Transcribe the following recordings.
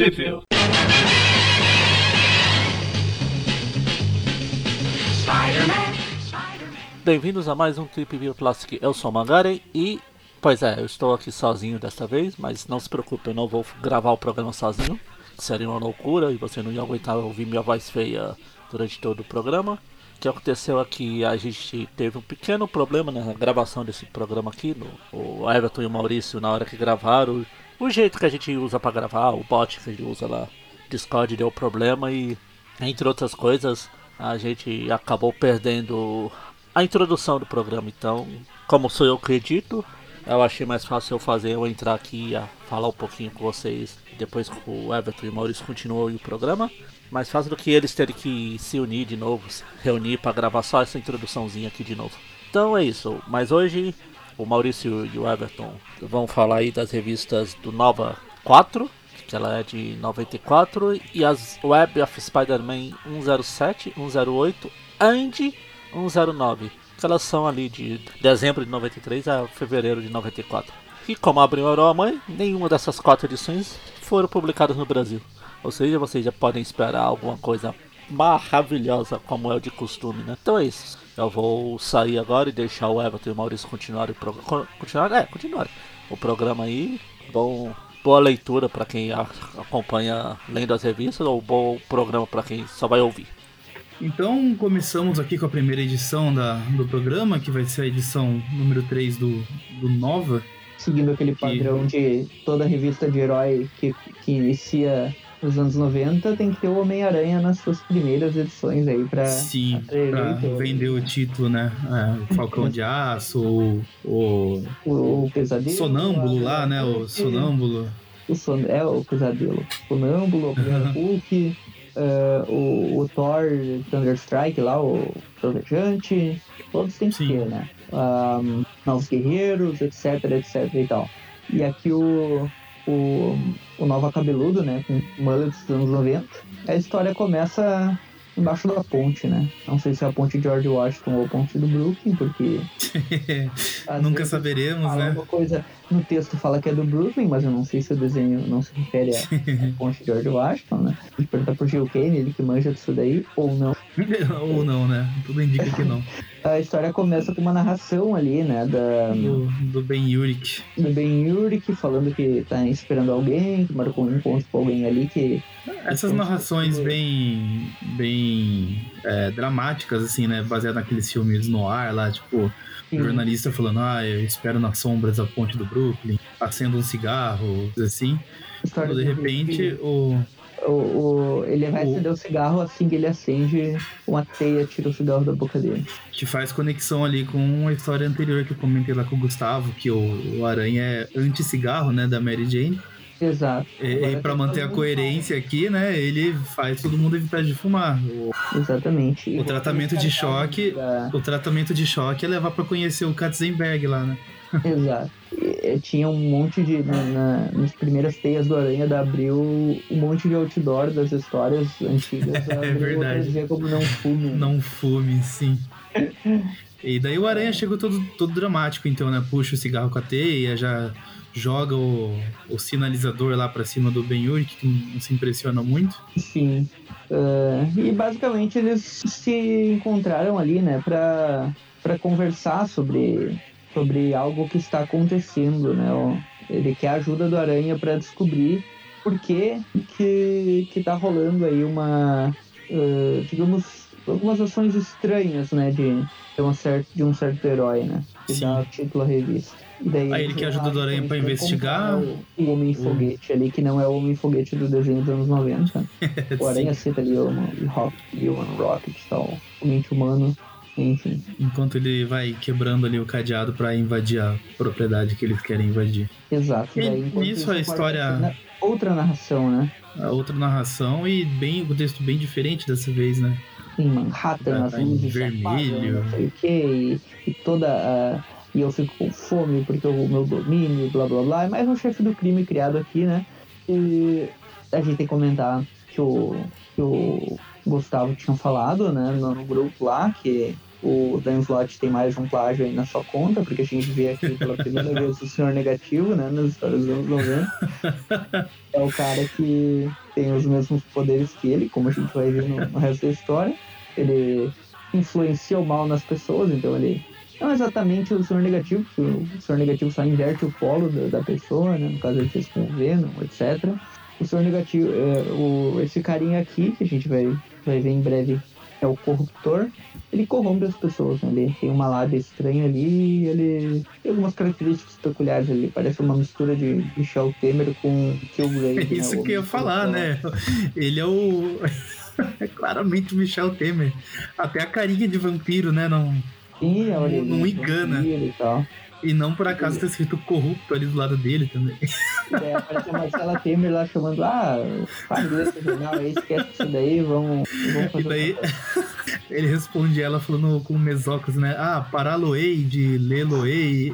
Sheffield. Bem-vindos a mais um Trip View Classic. Eu sou o Mangaren e, pois é, eu estou aqui sozinho desta vez, mas não se preocupe, eu não vou gravar o programa sozinho. Seria uma loucura e você não ia aguentar ouvir minha voz feia durante todo o programa. O que aconteceu aqui, a gente teve um pequeno problema na gravação desse programa aqui. No, o Everton e o Maurício, na hora que gravaram, o jeito que a gente usa para gravar, o bot que a gente usa lá, Discord, deu problema e, entre outras coisas, a gente acabou perdendo a introdução do programa. Então, como sou eu que edito, eu achei mais fácil eu fazer eu entrar aqui e falar um pouquinho com vocês depois que o Everton e o Maurício continuam o programa. Mais fácil do que eles terem que se unir de novo, se reunir para gravar só essa introduçãozinha aqui de novo. Então é isso. Mas hoje o Maurício e o Everton vão falar aí das revistas do Nova 4, que ela é de 94, e as Web of Spider-Man 107, 108 and 109, que elas são ali de dezembro de 93 a fevereiro de 94. E como abriu a mãe, nenhuma dessas quatro edições foram publicadas no Brasil. Ou seja, vocês já podem esperar alguma coisa maravilhosa como é o de costume, né? Então é isso. Eu vou sair agora e deixar o Everton e o Maurício continuarem o programa. Continuar? É, continuar o programa aí. Bom, boa leitura para quem acompanha lendo as revistas ou bom programa para quem só vai ouvir. Então, começamos aqui com a primeira edição da, do programa, que vai ser a edição número 3 do, do Nova. Seguindo aquele padrão de toda revista de herói que, que inicia nos anos 90, tem que ter o Homem-Aranha nas suas primeiras edições aí pra... Sim, pra vender o título, né? É, Falcão de Aço, o... O, o, o Pesadelo. Sonâmbulo lá, né? O Sonâmbulo. O son... É, o Pesadelo. Sonâmbulo, o Hulk... Uh, o, o, Thor Thunderstrike lá, o Trovejante, todos têm que ter, né? Um, Novos Guerreiros, etc, etc e tal. E aqui o, o, o Nova Cabeludo, né? Com mullet dos anos 90. A história começa embaixo da ponte, né? Não sei se é a ponte de George Washington ou a ponte do Brooklyn, porque. Nunca saberemos, né? Uma coisa no texto fala que é do Brooklyn, mas eu não sei se o desenho não se refere à ponte de George Washington, né? A gente perguntar pro Gil Kane, ele que manja disso daí, ou não. ou não, né? Tudo indica que não. a história começa com uma narração ali, né? Da, do, do Ben Urich. Do Ben Urich falando que tá esperando alguém, que marcou um encontro com alguém ali que. Essas narrações bem. bem. É, dramáticas, assim, né? Baseadas naqueles filmes no ar lá, tipo. Sim. jornalista falando, ah, eu espero nas sombras da ponte do Brooklyn, acendo um cigarro, assim. História de repente, o o, o, ele vai acender o cigarro assim que ele acende, uma teia tira o cigarro da boca dele. Que faz conexão ali com a história anterior que eu comentei lá com o Gustavo, que o, o Aranha é anti-cigarro, né, da Mary Jane. Exato. E, e para manter a coerência aqui, né, ele faz todo mundo evitar de fumar. Exatamente. O tratamento de choque, o tratamento de choque é levar para conhecer o Katzenberg lá, né? Exato. Tinha um monte de. Na, na, nas primeiras teias do Aranha da Abril, um monte de outdoor das histórias antigas. é verdade. como não fume. Não fume, sim. E daí o Aranha chegou todo, todo dramático, então, né? Puxa o cigarro com a teia, já joga o, o sinalizador lá para cima do Ben Yuri, que não se impressiona muito. Sim. Uh, e basicamente eles se encontraram ali, né, pra, pra conversar sobre sobre algo que está acontecendo, né? Ele quer a ajuda do Aranha para descobrir por que que que tá rolando aí uma, uh, digamos, algumas ações estranhas, né, de, de, uma certa, de um certo herói, né? Que Sim. dá título à revista. E daí aí ele quer ajuda do Aranha para investigar. O, o Homem-Foguete ali, que não é o Homem-Foguete do desenho dos anos 90. o Aranha cita ali o Human Rocket e tal, o mente humano. Enfim. Enquanto ele vai quebrando ali o cadeado para invadir a propriedade que eles querem invadir. Exato. E daí, nisso a história. Outra narração, né? A outra narração e bem, um texto bem diferente dessa vez, né? Em Manhattan, as luzes vermelho. não sei o quê, e, e toda a. E eu fico com fome porque o meu domínio, blá blá blá. É mais um chefe do crime criado aqui, né? E a gente tem que comentar que o, que o Gustavo tinha falado, né, no grupo lá, que o Dan Slott tem mais um plágio aí na sua conta, porque a gente vê aqui pela primeira vez o Senhor Negativo, né, nas histórias dos anos 90. É o cara que tem os mesmos poderes que ele, como a gente vai ver no, no resto da história. Ele influencia o mal nas pessoas, então ele não exatamente o Senhor Negativo, porque o Senhor Negativo só inverte o polo da, da pessoa, né, no caso ele fez com o Venom, etc. O Senhor Negativo, é, o, esse carinha aqui, que a gente vai, vai ver em breve, é o corruptor, ele corrompe as pessoas, né? Ele tem uma lábia estranha ali ele tem algumas características peculiares ali. Parece uma mistura de Michel Temer com Killgrave. É isso né? que eu ia falar, né? Ele é o... é claramente o Michel Temer. Até a carinha de vampiro, né? Não, Sim, não, não engana. E tal. E não por acaso tá escrito corrupto ali do lado dele também. É, aparece a Marcela Temer lá chamando, ah, faz esse jornal aí, esquece isso daí, vamos, vamos fazer. E daí ele responde ela falando com mesocos, né? Ah, paraloei de leloei.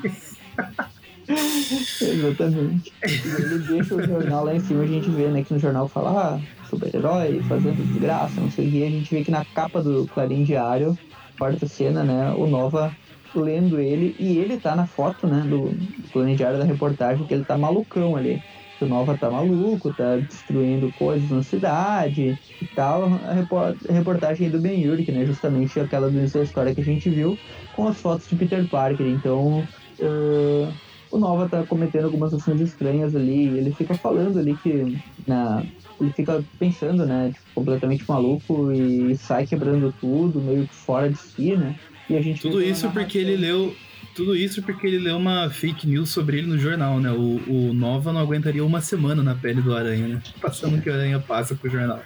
Exatamente. Ele deixa o jornal lá em cima, a gente vê, né, que no jornal fala, ah, super-herói, fazendo desgraça, não sei o que. A gente vê que na capa do Clarim Diário, quarta cena, né, o Nova lendo ele, e ele tá na foto, né, do, do diário da reportagem, que ele tá malucão ali. O Nova tá maluco, tá destruindo coisas na cidade e tal. A, reportagem do Ben Urich, né, justamente aquela do início da história que a gente viu, com as fotos de Peter Parker. Então, uh, o Nova tá cometendo algumas ações estranhas ali, ele fica falando ali que na, ele fica pensando, né, tipo, completamente maluco e sai quebrando tudo, meio que fora de si, né? E a gente tudo isso porque ele leu tudo isso porque ele leu uma fake news sobre ele no jornal, né? O, o Nova não aguentaria uma semana na pele do Aranha, né? Passando que o Aranha passa pro jornal.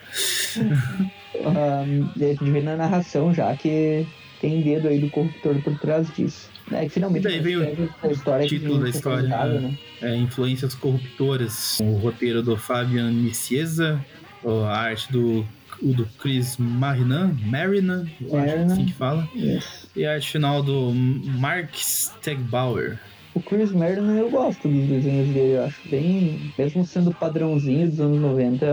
um, a gente vê na narração já que tem dedo aí do corruptor por trás disso. É, que finalmente daí vem o a história título da história. Né? Né? É, Influências Corruptoras. O roteiro do Fabian Nicieza, a arte do o do Chris Marinan, Marinan, acho que assim que fala. Yes. E a arte final do Mark Stegbauer. O Chris Marinan eu gosto dos desenhos dele, eu acho bem. Mesmo sendo padrãozinho dos anos 90,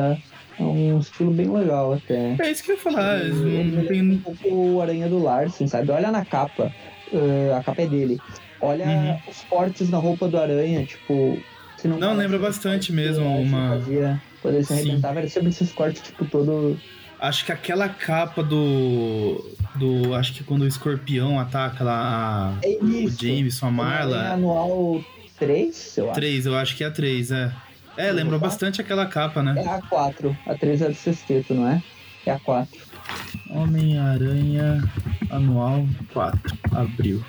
é um estilo bem legal até. É isso que eu ia falar. Ele, não, ele tem... um pouco o Aranha do Larsen, sabe? Olha na capa. Uh, a capa é dele. Olha Uhum. os cortes na roupa do Aranha, tipo. Você não Não, lembra bastante mesmo, uma- Fazia, quando ele se Sim. arrebentava, era sempre esses cortes, tipo, todo. Acho que aquela capa do. do acho que quando o escorpião ataca lá a, É o. Jameson, a Aranha Marla. anual 3, eu acho. 3, eu acho que é a 3, é. É, lembrou bastante aquela capa, É né? a 4. A 3 é do sexteto, não é? É a 4. Homem-Aranha Anual 4, abril.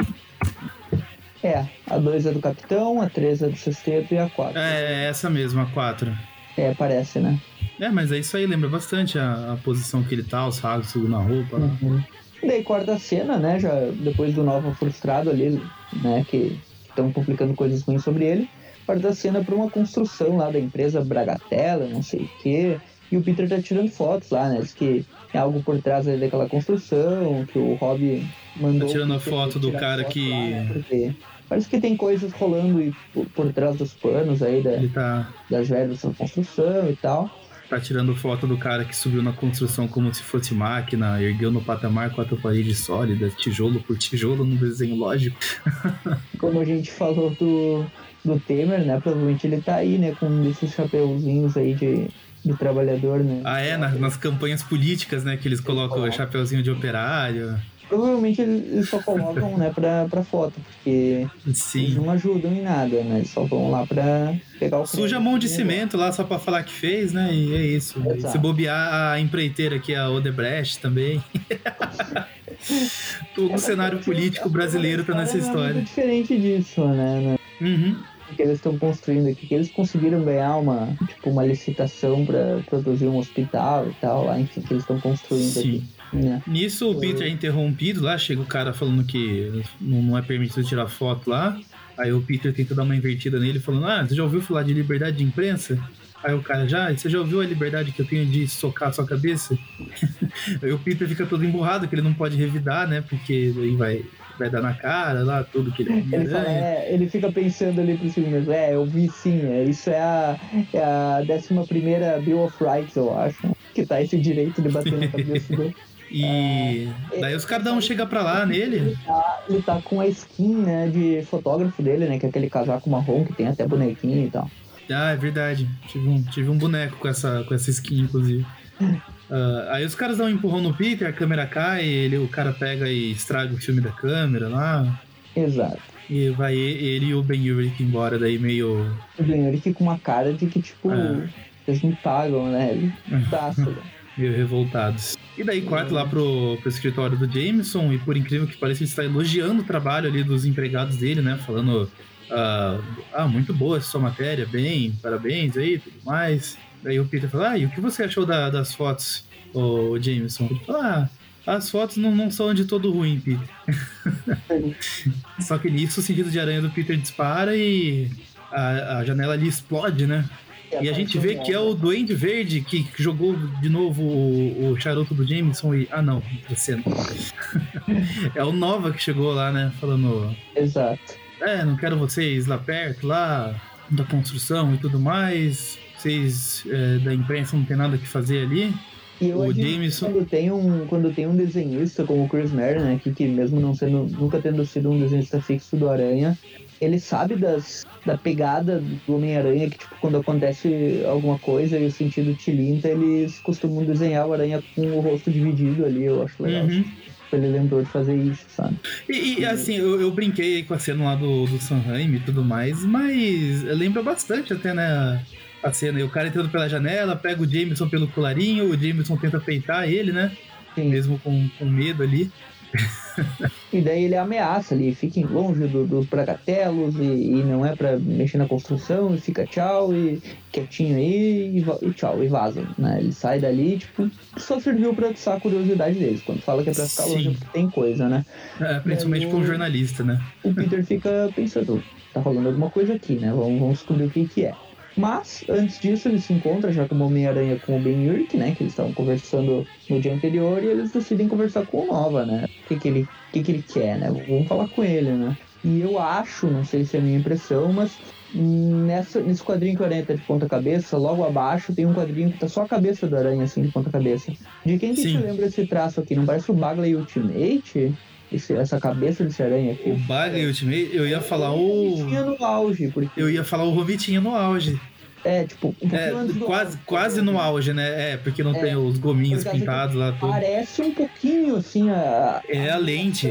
É, a 2 é do Capitão, a 3 é do sexteto e a 4. É, essa mesmo, a 4. É, parece, né? É, mas é isso aí, lembra bastante a, a posição que ele tá, os rasgos na roupa. né? Uhum. E daí corta a cena, né? Já depois do Nova frustrado ali, né? Que estão publicando coisas ruins sobre ele. Corta a cena pra uma construção lá da empresa Bragatella, não sei o quê. E o Peter tá tirando fotos lá, né? Diz que tem algo por trás ali daquela construção, que o Rob mandou. Tá tirando a foto do cara foto que- lá, né, Parece que tem coisas rolando por, por trás dos panos aí da, tá, das velhas da construção e tal. Tá tirando foto do cara que subiu na construção como se fosse máquina, ergueu no patamar quatro paredes sólidas, tijolo por tijolo, num desenho lógico. Como a gente falou do, do Temer, né? Provavelmente ele tá aí, né? Com um desses chapeuzinhos aí de, de trabalhador, né? Ah, é? Na- nas campanhas políticas, né? Que eles colocam o chapeuzinho de operário. Provavelmente eles eles só colocam, né, pra, pra foto, porque eles Sim. não ajudam em nada, né? Eles só vão lá pra pegar o Suja a mão de cimento lá só pra falar que fez, né? E é isso. E se bobear a empreiteira aqui, a Odebrecht também. Todo o cenário político brasileiro tá nessa é história. muito diferente disso, né? né? Uhum. O que eles estão construindo aqui, que eles conseguiram ganhar uma, tipo, uma licitação pra produzir um hospital e tal, lá, enfim, que eles estão construindo Sim. aqui. Né? Nisso o Peter é interrompido lá, chega o cara falando que não é permitido tirar foto lá. Aí o Peter tenta dar uma invertida nele, falando: Ah, você já ouviu falar de liberdade de imprensa? Aí o cara já, você já ouviu a liberdade que eu tenho de socar a sua cabeça? Aí o Peter fica todo emburrado, que ele não pode revidar, né? Porque aí vai, vai dar na cara lá, tudo que ele é Ele, fala, é, ele fica pensando ali cima mesmo. É, eu vi sim. É, isso é a, é a 11 Bill of Rights, eu acho. Que tá esse direito de bater na cabeça dele. E é, daí os caras um chega pra lá nele. Ele tá, ele tá com a skin, né, de fotógrafo dele, né? Que é aquele casaco marrom que tem até bonequinho e tal. Ah, é verdade. Tive um, tive um boneco com essa, com essa skin, inclusive. Uh, aí os caras dão um empurrão no Peter, a câmera cai, ele, o cara pega e estraga o filme da câmera lá. Exato. E vai ele e o Ben Urich embora, daí meio. O Ben Urich com uma cara de que, tipo, é. eles me pagam, né? Ele tá, meio revoltados. E daí corta lá pro, pro escritório do Jameson, e por incrível que pareça, ele está elogiando o trabalho ali dos empregados dele, né? Falando. Uh, ah, muito boa essa sua matéria, bem, parabéns aí, tudo mais. Daí o Peter fala, ah, e o que você achou da, das fotos, o Jameson? Ele fala, ah, as fotos não, não são de todo ruim, Peter. Só que nisso o sentido de aranha do Peter dispara e a, a janela ali explode, né? E a gente vê que é o Duende Verde que jogou de novo o, o charuto do Jameson e. Ah, não, cena. é o Nova que chegou lá, né? Falando. Exato. É, não quero vocês lá perto, lá da construção e tudo mais. Vocês é, da imprensa não tem nada que fazer ali. E eu o Jameson... quando tem um quando tem um desenhista como o Chris Merritt, né, que, que mesmo não sendo nunca tendo sido um desenhista fixo do Aranha, ele sabe das, da pegada do Homem-Aranha, que tipo, quando acontece alguma coisa e o sentido tilinta, eles costumam desenhar o Aranha com o rosto dividido ali, eu acho legal. Uhum. Ele lembrou de fazer isso, sabe? E, e assim, eu, eu, brinquei com a cena lá do, do Sanheim e tudo mais, mas lembra bastante até, né? A cena, e o cara entrando pela janela, pega o Jameson pelo colarinho, o Jameson tenta peitar ele, né? Sim. Mesmo com, com medo ali. e daí ele ameaça ali, fiquem longe do, dos bragatelos e, e, não é para mexer na construção e fica tchau e quietinho aí e, e, tchau, e vaza, né? Ele sai dali, tipo, só serviu pra atiçar a curiosidade deles. Quando fala que é pra ficar Sim. longe, tem coisa, né? É, principalmente para um jornalista, né? O Peter fica pensando, tá rolando alguma coisa aqui, né? Vamos, vamos descobrir o que que é. Mas, antes disso, ele se encontra já como Homem-Aranha com o Ben Urich, né? Que eles estavam conversando no dia anterior e eles decidem conversar com o Nova, né? O que, que, ele, que, que ele quer, né? Vamos falar com ele, né? E eu acho, não sei se é a minha impressão, mas nessa, nesse quadrinho que o Aranha tá de ponta cabeça, logo abaixo tem um quadrinho que tá só a cabeça do Aranha, assim, de ponta cabeça. De quem que Sim. te lembra esse traço aqui? Não parece o Bagley Ultimate? Esse, essa cabeça desse aranha aqui. O Bagley Ultimate, eu ia falar o. Robitinha no auge. Porque... Eu ia falar o Robitinha no auge. É, tipo, um é, quase, auge, quase no auge, né? É, porque não é, tem os gominhos pintados lá. Tudo. Parece um pouquinho assim a. É a lente.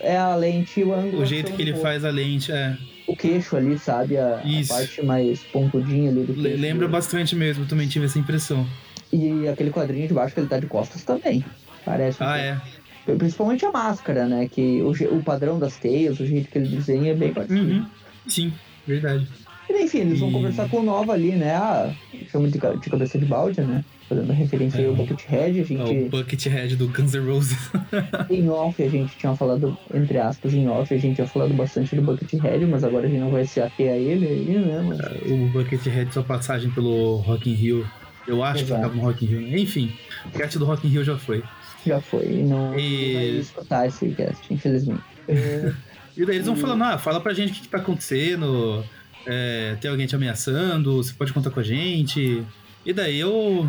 É a lente e o ângulo. O jeito que ele faz a lente, é. O queixo ali, sabe? A, a parte mais pontudinha ali do queixo. Lembra bastante mesmo, também tive essa impressão. E aquele quadrinho de baixo que ele tá de costas também. Parece. Um ah, é. Principalmente a máscara, né? Que o, o padrão das teias, o jeito que ele desenha é bem parecido. Uhum. Sim, verdade. E, enfim, eles vão conversar com o Nova ali, né? Ah, chama de, de cabeça de balde, né? Fazendo referência é, aí ao Buckethead, a gente... É o Buckethead do Guns N' Roses. em off, a gente tinha falado, entre aspas, em off, a gente tinha falado bastante do Buckethead, mas agora a gente não vai se ater a ele, ele né? Mas... É, o Buckethead, sua passagem pelo Rock in Rio, eu acho Exato. que tava no Rock in Rio. Né? Enfim, o cast do Rock in Rio já foi. Já foi, e não, e... vai escutar esse cast, infelizmente. É... e daí eles vão falando, ah, fala pra gente o que, que tá acontecendo é, tem alguém te ameaçando, você pode contar com a gente. E daí o,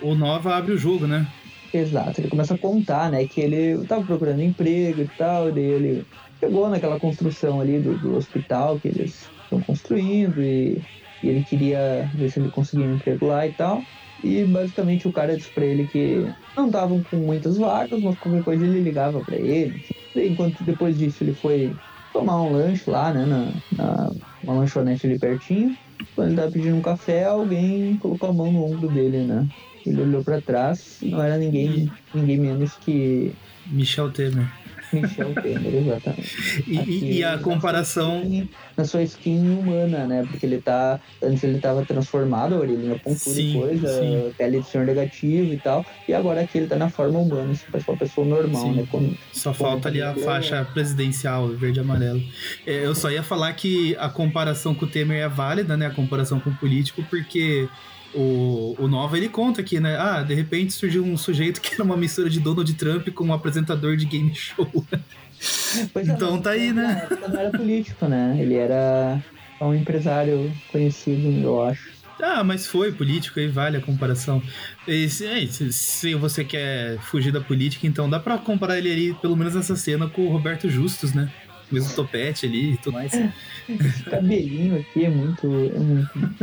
o Nova abre o jogo, né? Exato, ele começa a contar, né, que ele tava procurando emprego e tal, daí ele chegou naquela construção ali do, do hospital que eles estão construindo e, e, ele queria ver se ele conseguia um emprego lá e tal. E basicamente o cara disse pra ele que não estavam com muitas vagas, mas qualquer coisa ele ligava para ele. Enquanto depois disso ele foi tomar um lanche lá, né, na, na uma lanchonete ali pertinho. Quando ele tava pedindo um café, alguém colocou a mão no ombro dele, né? Ele olhou para trás, não era ninguém, ninguém menos que Michel Temer. Michel Temer, exatamente. E, Aqui, e a comparação. Na sua, skin, na sua skin humana, né? Porque ele tá. Antes ele tava transformado, a orelhinha pontuda e coisa, sim. pele de senhor negativo e tal. E agora aqui ele tá na forma humana, assim, parece uma pessoa normal, sim. né? Como, só falta ali a faixa presidencial, verde e amarelo. É, eu só ia falar que a comparação com o Temer é válida, né? A comparação com o político, porque o, o Nova ele conta aqui, né? Ah, de repente surgiu um sujeito que era uma mistura de Donald Trump com um apresentador de game show. Pois é, então tá aí, né? Não era político, né? Ele era um empresário conhecido, eu acho. Ah, mas foi político, aí vale a comparação. E, se, é, se, se, você quer fugir da política, então dá pra comparar ele ali, pelo menos nessa cena, com o Roberto Justus, né? O mesmo topete ali e tudo mais. Esse cabelinho aqui é muito, é muito,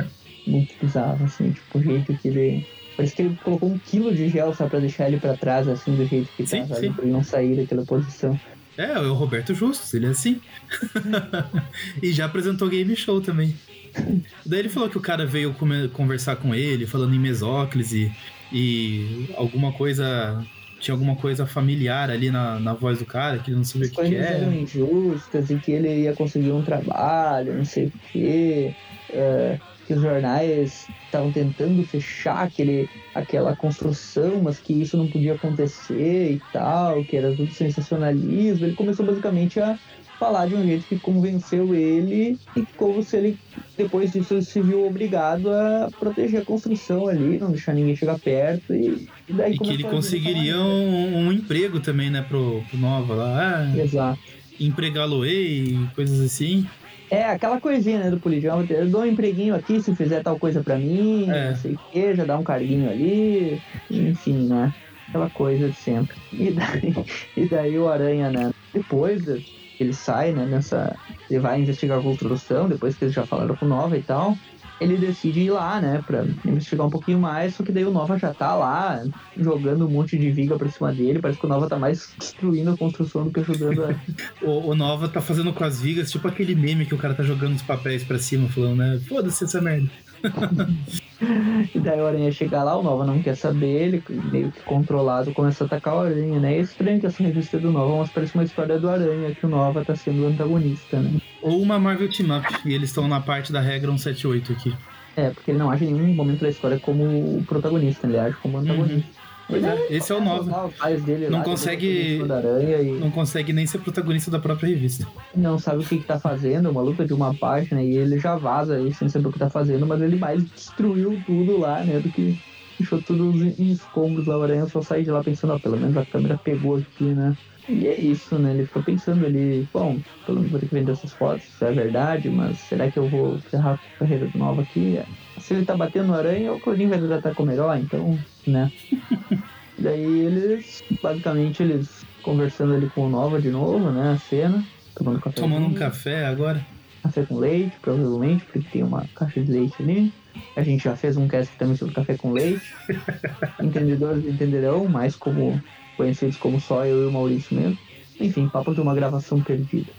muito bizarro, assim, tipo, o jeito que ele. Parece que ele colocou um quilo de gel só pra deixar ele pra trás, assim, do jeito que sim, tá, sabe? Pra ele não sair daquela posição. É, é o Roberto Justus, ele é assim. e já apresentou game show também. Daí ele falou que o cara veio conversar com ele, falando em mesóclise e, e alguma coisa. Tinha alguma coisa familiar ali na, na voz do cara, que ele não sabia o que, que era. eram injustas e que ele ia conseguir um trabalho, não sei o quê. Uh, que os jornais estavam tentando fechar aquele, aquela construção, mas que isso não podia acontecer e tal, que era tudo sensacionalismo. Ele começou basicamente a falar de um jeito que convenceu ele e como se ele, depois disso, ele se viu obrigado a proteger a construção ali, não deixar ninguém chegar perto e, e daí... E que ele conseguiria um, um, emprego também, né, pro, pro Nova lá. Ah, Exato. Empregá-lo-ei, coisas assim. É, aquela coisinha, né, do político. Eu dou um empreguinho aqui se fizer tal coisa pra mim, é. não sei o que, já dá um carguinho ali, enfim, né? Aquela coisa de sempre. E daí, e daí o Aranha, né? Depois ele sai, né, nessa. Ele vai investigar a construção, depois que eles já falaram com o Nova e tal. Ele decide ir lá, né, pra investigar um pouquinho mais, só que daí o Nova já tá lá, jogando um monte de viga pra cima dele. Parece que o Nova tá mais destruindo a construção do que ajudando a. o, o, Nova tá fazendo com as vigas, tipo aquele meme que o cara tá jogando os papéis pra cima, falando, né, foda-se essa merda. e daí o Aranha chega lá, o Nova não quer saber, ele meio que controlado começa a atacar o Aranha, né? É estranho que essa revista do Nova, mas parece uma história do Aranha, que o Nova tá sendo o antagonista, né? Ou uma Marvel Team Up, e eles estão na parte da regra 178 aqui. É, porque ele não age em nenhum momento da história como o protagonista, ele age como antagonista. Uhum. Pois é, esse é o Nova. Não lá, consegue. E... Não consegue nem ser protagonista da própria revista. Não sabe o que, que tá fazendo, uma luta de uma página, e ele já vaza aí sem saber o que tá fazendo, mas ele mais destruiu tudo lá, né? Do que deixou tudo em escombros lá, o Aranha só sai de lá pensando, ó, pelo menos a câmera pegou aqui, né? E é isso, né? Ele ficou pensando ali, bom, pelo menos vou ter que vender essas fotos, isso é verdade, mas será que eu vou ferrar a carreira nova aqui? Se ele tá batendo no aranha, o Claudinho vai tratar como herói, então, né? Daí eles, basicamente, eles conversando ali com o Nova de novo, né? A cena, tomando café. Tomando um café agora? Café com leite, provavelmente, porque tem uma caixa de leite ali. A gente já fez um cast também sobre café com leite. Entendedores entenderão, mais como conhecidos como só eu e o Maurício mesmo. Enfim, papo de uma gravação perdida.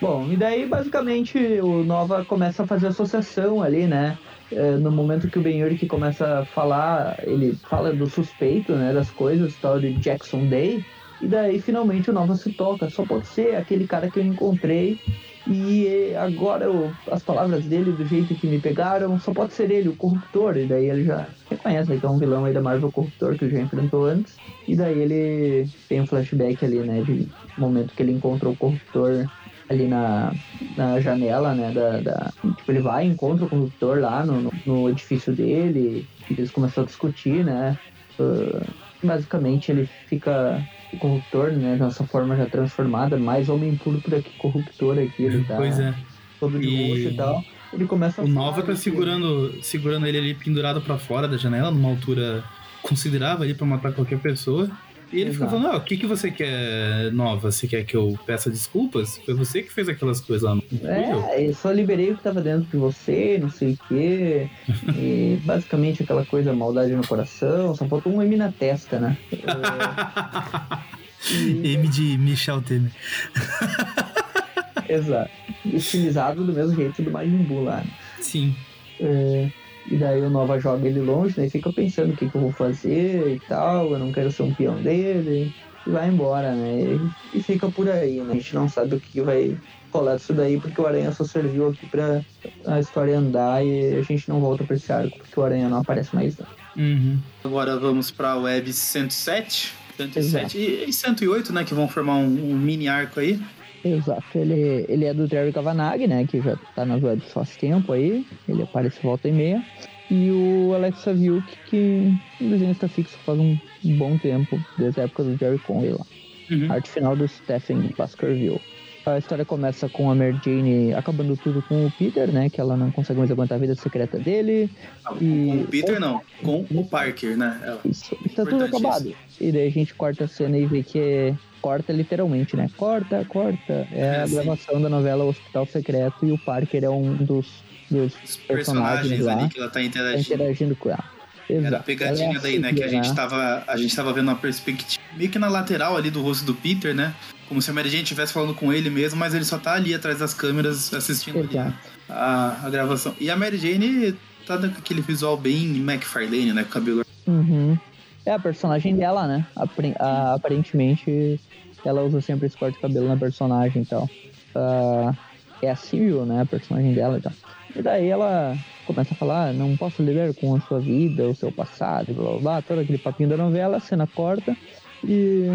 Bom, e daí basicamente o Nova começa a fazer associação ali, né? É, no momento que o Ben Urich começa a falar, ele fala do suspeito, né, das coisas, tal de Jackson Day, e daí finalmente o Nova se toca, só pode ser aquele cara que eu encontrei e agora eu, as palavras dele, do jeito que me pegaram, só pode ser ele, o corruptor. E daí ele já reconhece que é um vilão aí da Marvel Corruptor que já enfrentou antes. E daí ele tem um flashback ali, né? De momento que ele encontrou o corruptor ali na, na janela, né? Da, da, tipo, ele vai e encontra o corruptor lá no, no, no edifício dele. E eles começam a discutir, né? Uh, basicamente ele fica o corruptor, né? Dessa forma já transformada, mais homem púrpura que corruptor aqui, ele tá pois é. todo de e... roxo e tal. Ele começa a O Nova tá segurando, que... segurando ele ali pendurado para fora da janela, numa altura considerável ali para matar qualquer pessoa. E ele Exato. fica falando, ah, o que, que você quer nova? Você quer que eu peça desculpas? Foi você que fez aquelas coisas lá, não É, eu só liberei o que tava dentro de você, não sei o quê. e basicamente aquela coisa, maldade no coração, só faltou um M na testa, né? e... M de Michel Temer. Exato. Estilizado do mesmo jeito do Majin Buu lá. Né? Sim. É... E daí o Nova joga ele longe, né? E fica pensando o que, que eu vou fazer e tal, eu não quero ser um peão dele. E vai embora, né? E, e fica por aí, né? A gente não sabe o que, que vai rolar disso daí, porque o Aranha só serviu aqui pra a história andar e a gente não volta pra esse arco, porque o Aranha não aparece mais. Não. Uhum. Agora vamos pra Web 107. 107 e, e 108, né? Que vão formar um, um mini arco aí. Exato, ele, ele é do Jerry Kavanagh, né? Que já tá nas webs faz tempo aí. Ele aparece volta e meia. E o Alex Saviuk, que o desenho está fixo faz um bom tempo, desde a época do Jerry Conway lá. Uhum. Arte final do Stephen Baskerville. A história começa com a Mary Jane acabando tudo com o Peter, né? Que ela não consegue mais aguentar a vida secreta dele. e... Com o Peter não, com o Parker, né? É isso, tá tudo acabado. E daí a gente corta a cena e vê que é... Corta literalmente, né? Corta, corta. É, a gravação da novela Hospital Secreto e o Parker é um dos, dos personagens, personagens lá, ali que ela tá interagindo. Tá interagindo com ela. Exato. Era a pegadinha é daí, né? Que a gente, né? tava, a gente tava vendo uma perspectiva meio que na lateral ali do rosto do Peter, né? Como se a Mary Jane estivesse falando com ele mesmo, mas ele só tá ali atrás das câmeras assistindo a, a, gravação. E a Mary Jane tá com aquele visual bem McFarlane, né? Com cabelo. Uhum. É a personagem dela, né? Aparentemente ela usa sempre esse corte de cabelo na personagem e então. tal. Uh, é a Civil, né? A personagem dela e tal. E daí ela começa a falar, não posso lidar com a sua vida, o seu passado, blá blá blá, todo aquele papinho da novela, a cena corta e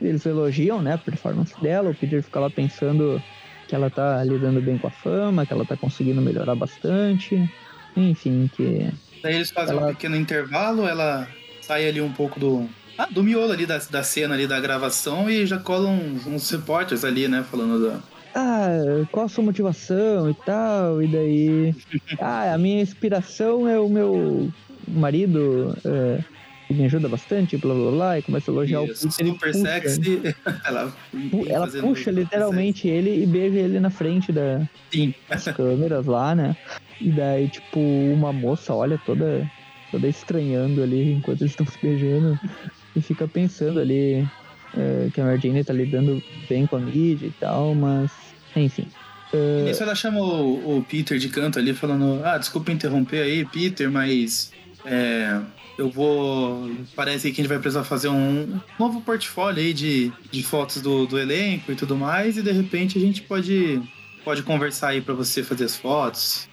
eles elogiam, né, a performance dela, o Peter fica lá pensando que ela tá lidando bem com a fama, que ela tá conseguindo melhorar bastante, enfim, que... Daí eles fazem ela... um pequeno intervalo, ela sai ali um pouco do, ah, do miolo ali da, da cena ali da gravação e já colam uns, uns repórteres ali, né, falando da, ah, qual a sua motivação e tal, e daí, ah, a minha inspiração é o meu marido, é, que me ajuda bastante, blá blá blá, e começa a elogiar Isso, o. Super sexy. ela, ela puxa literalmente ele e beija ele na frente da, Sim. das câmeras lá, né? E daí, tipo, uma moça olha toda, toda estranhando ali enquanto eles estão se beijando e fica pensando ali é, que a Mary Jane tá lidando bem com a mídia e tal, mas enfim. Uh... E nisso ela chama o, o, Peter de canto ali, falando: Ah, desculpa interromper aí, Peter, mas. É, eu vou. Parece que a gente vai precisar fazer um novo portfólio aí de, de fotos do, do elenco e tudo mais, e de repente a gente pode, pode conversar aí para você fazer as fotos.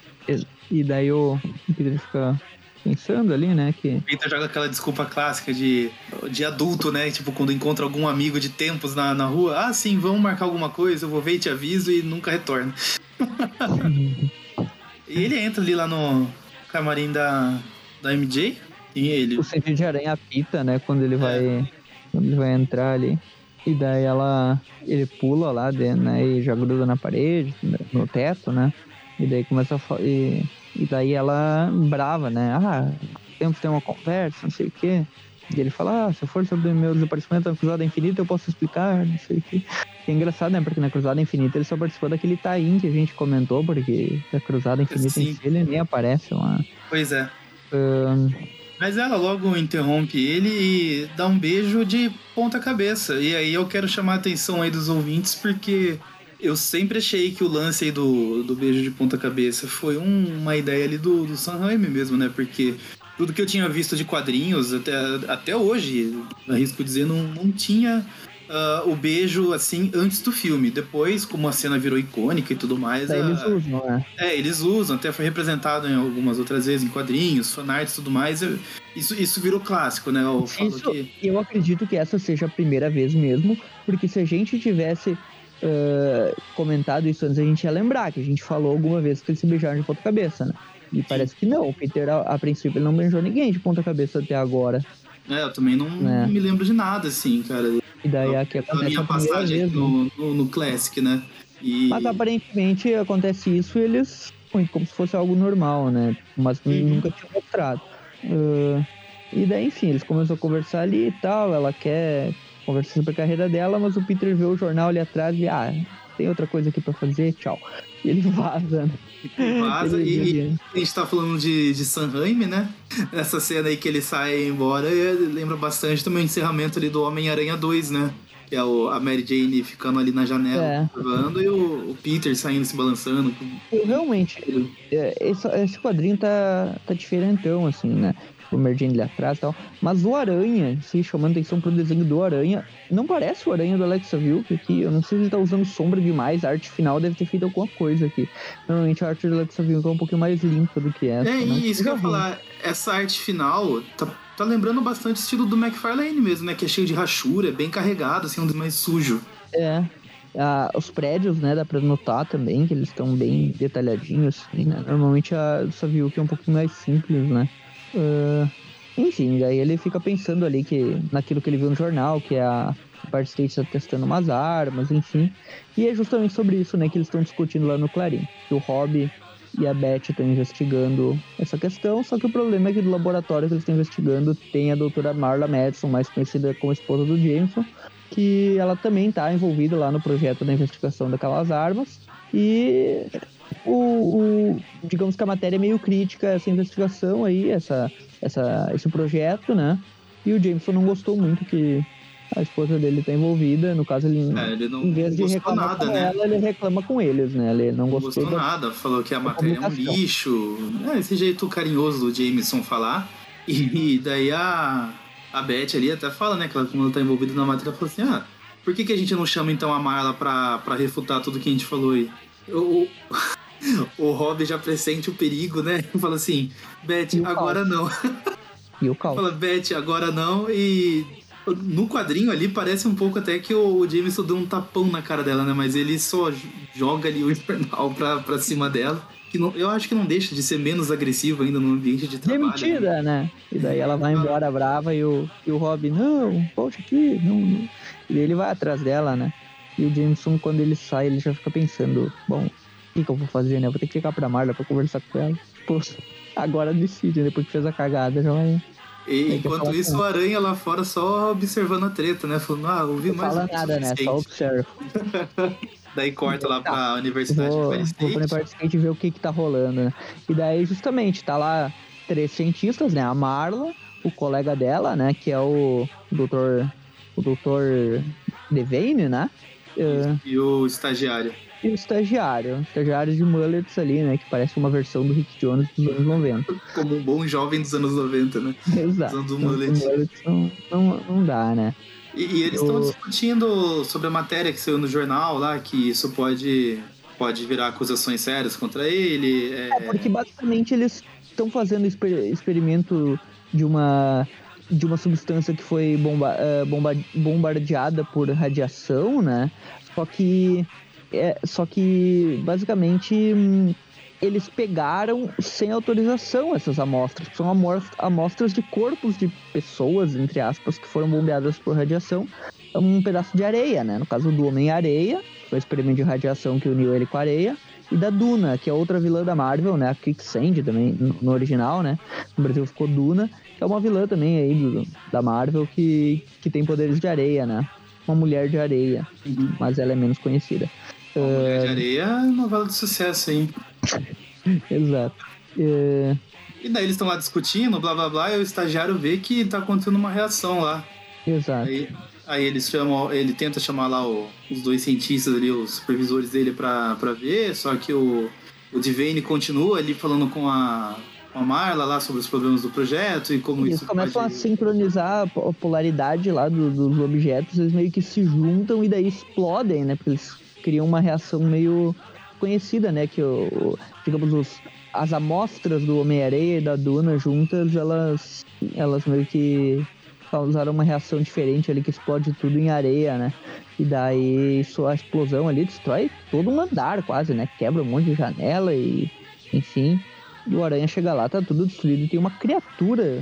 E daí o Peter fica pensando ali, né? Que... Peter joga aquela desculpa clássica de, de adulto, né? Tipo, quando encontra algum amigo de tempos na, na rua, ah, sim, vamos marcar alguma coisa, eu vou ver e te aviso e nunca retorna. e ele entra ali lá no camarim da, da MJ e ele. O sentido de aranha apita, né? Quando ele é. vai. Quando ele vai entrar ali. E daí ela. Ele pula lá dentro, né? E já gruda na parede, no teto, né? E daí começa a. E e daí ela, brava, né? Ah, temos que ter uma conversa, não sei o quê. E ele fala, ah, se for sobre o meu desaparecimento na Cruzada Infinita, eu posso explicar, não sei o quê. é engraçado, né? Porque na Cruzada Infinita ele só participou daquele tain que a gente comentou, porque a Cruzada Infinita Sim. em si ele nem aparece lá. Pois é. Um... Mas ela logo interrompe ele e dá um beijo de ponta cabeça. E aí eu quero chamar a atenção aí dos ouvintes, porque eu sempre achei que o lance aí do, do beijo de ponta cabeça foi um, uma ideia ali do, do Sam Raimi mesmo, né? Porque tudo que eu tinha visto de quadrinhos, até, até hoje, arrisco dizer, não, não tinha uh, o beijo assim antes do filme. Depois, como a cena virou icônica e tudo mais. É, eles usam, né? É, eles usam, até foi representado em algumas outras vezes em quadrinhos, fanarts e tudo mais. Isso, isso virou clássico, né? Eu, isso, que... eu acredito que essa seja a primeira vez mesmo, porque se a gente tivesse uh, comentado isso antes, a gente ia lembrar que a gente falou alguma vez que eles se beijaram de ponta cabeça, né? E parece que não. O Peter, a, a princípio, ele não beijou ninguém de ponta cabeça até agora. É, eu também não, é. me lembro de nada, assim, cara. E daí aqui acontece a minha passagem vez, no, né? no, no, Classic, né? E... Mas aparentemente acontece isso e eles como se fosse algo normal, né? Mas uhum. nunca tinha mostrado. Uh, e daí, enfim, eles começam a conversar ali e tal. Ela quer conversar sobre a carreira dela, mas o Peter vê o jornal ali atrás e, ah, tem outra coisa aqui para fazer, tchau. E ele vaza, né? Vaza ele, e, a gente tá falando de, de San Raimi, né? Essa cena aí que ele sai embora lembra bastante também o encerramento ali do Homem-Aranha 2, né? Que é o, a Mary Jane ficando ali na janela é. e o, o, Peter saindo se balançando. Realmente, é, esse, esse quadrinho tá, tá diferentão, assim, né? O Merdine ali atrás e tal. Mas o Aranha, se chamando atenção pro desenho do Aranha, não parece o Aranha do Alexa Vilk aqui. Eu não sei se ele tá usando sombra demais, a arte final deve ter feito alguma coisa aqui. Normalmente a arte do Alexa Vilk é um pouquinho mais limpa do que essa. É, né? isso que eu ia falar, essa arte final tá, tá lembrando bastante o estilo do McFarlane mesmo, né? Que é cheio de rachura, é bem carregado, assim, um mais sujo. É, ah, os prédios, né, dá pra notar também que eles estão bem detalhadinhos, assim, né? Normalmente a Saviuk é um pouquinho mais simples, né? Uh, enfim, daí ele fica pensando ali que naquilo que ele viu no jornal, que é a Part State está testando umas armas, enfim. E é justamente sobre isso, né, que eles estão discutindo lá no Clarim. Que o Rob e a Beth estão investigando essa questão, só que o problema é que do laboratório que eles estão investigando tem a doutora Marla Madison, mais conhecida como esposa do Jameson, que ela também está envolvida lá no projeto da investigação daquelas armas. E o, o, digamos que a matéria é meio crítica essa investigação aí, essa, essa, esse projeto, né? E o Jameson não gostou muito que a esposa dele tá envolvida. No caso, ele, É, ele não em vez de gostou reclamar nada, com né? ela, ele reclama com eles, né? Ele não, Não gostou, gostou da- nada, falou que a matéria é um lixo. É, esse jeito carinhoso do Jameson falar. E daí a, a Beth ali até fala, né, que ela, como ela tá envolvida na matéria, ela falou assim: ah, por que, que a gente não chama então a Marla pra, pra refutar tudo que a gente falou aí? O, o Rob já pressente o perigo, né? Fala assim: Beth, agora não. E o caos. Fala, Beth, agora não. E no quadrinho ali parece um pouco até que o Jameson deu um tapão na cara dela, né? Mas ele só joga ali o infernal pra, pra cima dela. Que não, eu acho que não deixa de ser menos agressivo ainda no ambiente de trabalho. né? Demitida, né? E daí ela vai embora brava e o, e o Rob, não, volte aqui, não, não. E ele vai atrás dela, né? E o Jameson, quando ele sai, ele já fica pensando, bom, que, que eu vou fazer, né? Eu vou ter que ficar pra Marla pra conversar com ela. Pô, agora decide, depois que fez a cagada, já vai. E enquanto isso, o Aranha lá fora só observando a treta, né? Falando, ah, ouvi Não mais fala nada, né? Só observa. Daí corta lá pra Universidade Vou, de vou pra State. Ver o que que tá rolando, né? E daí, justamente, tá lá três cientistas, né? A Marla, o colega dela, né? Que é o doutor... O doutor Devane, né? Eh, E o estagiário. E o estagiário. Estagiário de mullets ali, né? Que parece uma versão do Rick Jones dos anos 90. Como um bom jovem dos anos 90, né? Exato. Usando Então, mullets não, não, não dá, né? E, e eles Eu- estão discutindo sobre a matéria que saiu no jornal lá, que isso pode, pode virar acusações sérias contra ele. é- É, porque basicamente eles estão fazendo exper- experimento de uma de uma substância que foi bomba, eh, bomba- bombardeada por radiação, né? Só que é, só que basicamente hum, eles pegaram sem autorização essas amostras. São amostras de corpos de pessoas, entre aspas, que foram bombeadas por radiação. Um pedaço de areia, né? No caso do Homem-Areia, foi um experimento de radiação que uniu ele com a areia e da Duna, que é outra vilã da Marvel, né? A Quicksand também, no no original, né? No Brasil ficou Duna, que é uma vilã também aí do- da Marvel que, que tem poderes de areia, né? Uma mulher de areia, Uhum. mas ela é menos conhecida. A Mulher de Areia é novela de sucesso, hein? Exato. É, E daí eles estão lá discutindo, blá blá blá, e o estagiário vê que tá acontecendo uma reação lá. exato. Aí, aí eles chamam, ele tenta chamar lá o- os dois cientistas ali, os supervisores dele pra, pra ver, só que o, o Divane continua ali falando com a, com a Marla lá sobre os problemas do projeto e como Eles isso começam pode... a sincronizar a polaridade lá do- dos objetos, eles meio que se juntam e daí explodem, né? Porque eles criam uma reação meio conhecida, né? Que, o, digamos, os, as amostras do Homem-Areia e da Duna juntas, elas, elas meio que causaram uma reação diferente ali que explode tudo em areia, né? E daí isso, a explosão ali destrói todo um andar quase, né? Quebra um monte de janela e enfim. E o aranha chega lá, tá tudo destruído. Tem uma criatura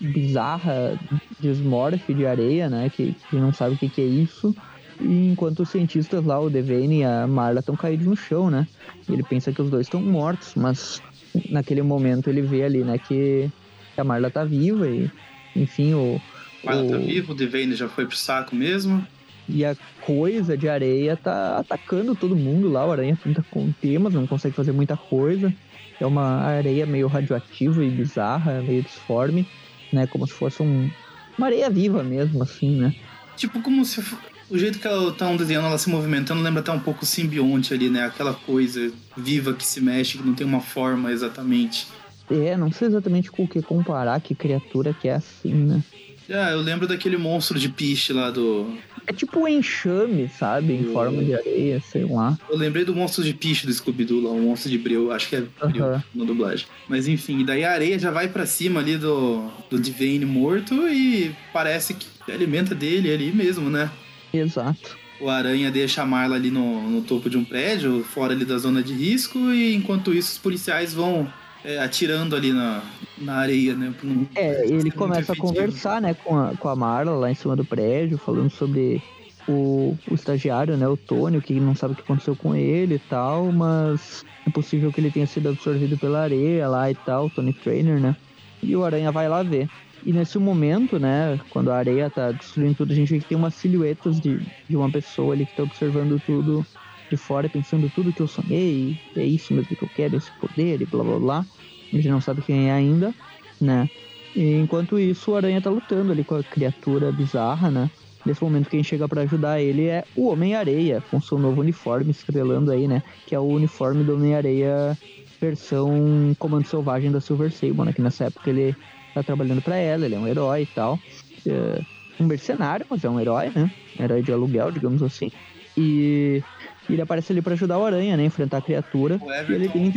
bizarra, desmorfe de areia, né? Que, que não sabe o que, que é isso. E enquanto os cientistas lá, o Devane e a Marla, estão caídos no chão, né? E ele pensa que os dois estão mortos, mas naquele momento ele vê ali, né, que a Marla tá viva e, enfim, o. Marla tá o- vivo, o Divane já foi pro saco mesmo. e a coisa de areia tá atacando todo mundo lá. O aranha tenta conter, mas não consegue fazer muita coisa. É uma areia meio radioativa e bizarra, meio disforme, né? Como se fosse um, uma areia viva mesmo, assim, né? Tipo, como se... O jeito que ela tá desenhando ela se movimentando lembra até um pouco o simbionte ali, né? Aquela coisa viva que se mexe, que não tem uma forma exatamente. É, não sei exatamente com o que comparar, que criatura que é assim, né? Ah, eu lembro daquele monstro de piche lá do. É tipo um enxame, sabe? Em Hum. forma de areia, sei lá. Eu lembrei do monstro de piche do Scooby-Doo lá, o monstro de breu, acho que é breu Aham. na dublagem. Mas enfim, daí a areia já vai pra cima ali do, do Divane morto e parece que alimenta dele ali mesmo, né? Exato. O aranha deixa a Marla ali no, no topo de um prédio, fora ali da zona de risco, e enquanto isso os policiais vão é, atirando ali na, na areia, né? Não, é, ele começa a conversar, né, com a, com a Marla lá em cima do prédio, falando sobre o, o estagiário, né, o Tony, que não sabe o que aconteceu com ele e tal, mas é possível que ele tenha sido absorvido pela areia lá e tal, Tony Trainer, né? E o Aranha vai lá ver. E nesse momento, né, quando a areia tá destruindo tudo, a gente vê que tem umas silhuetas de, de uma pessoa ali que tá observando tudo de fora, pensando tudo que eu sonhei, é isso mesmo que eu quero, esse poder e blá blá blá. A gente não sabe quem é ainda, né? E enquanto isso, o Aranha tá lutando ali com a criatura bizarra, né? Nesse momento, quem chega para ajudar ele é o Homem-Areia, com seu novo uniforme estrelando aí, né? Que é o uniforme do Homem-Areia versão Comando Selvagem da Silver Sable, né? Que nessa época ele tá trabalhando para ela, ele é um herói e tal. É um mercenário, mas é um herói, né? Herói de aluguel, digamos assim. E, e ele aparece ali para ajudar o Aranha, né? Enfrentar a criatura. O Everton,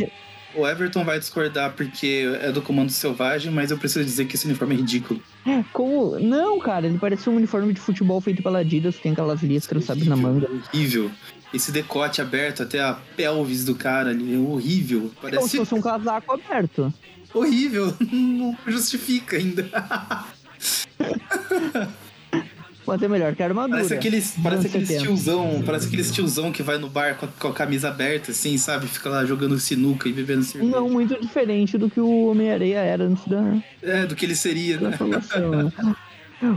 o Everton vai discordar porque é do Comando Selvagem, mas eu preciso dizer que esse uniforme é ridículo. É, como. Não, cara, ele parece um uniforme de futebol feito pela Adidas, tem aquelas listras, sabe, na manga. Horrível. Esse decote aberto até a pelvis do cara ali, é horrível. Parece como se fosse um casaco aberto. Horrível, não justifica ainda. Mas é melhor que armadura. Parece aqueles, parece aqueles tiozão, parece aqueles tiozão que vai no bar com a, com a, camisa aberta, assim, sabe? Fica lá jogando sinuca e bebendo cerveja. Não muito diferente do que o Homem-Areia era antes da. É, do que ele seria, né?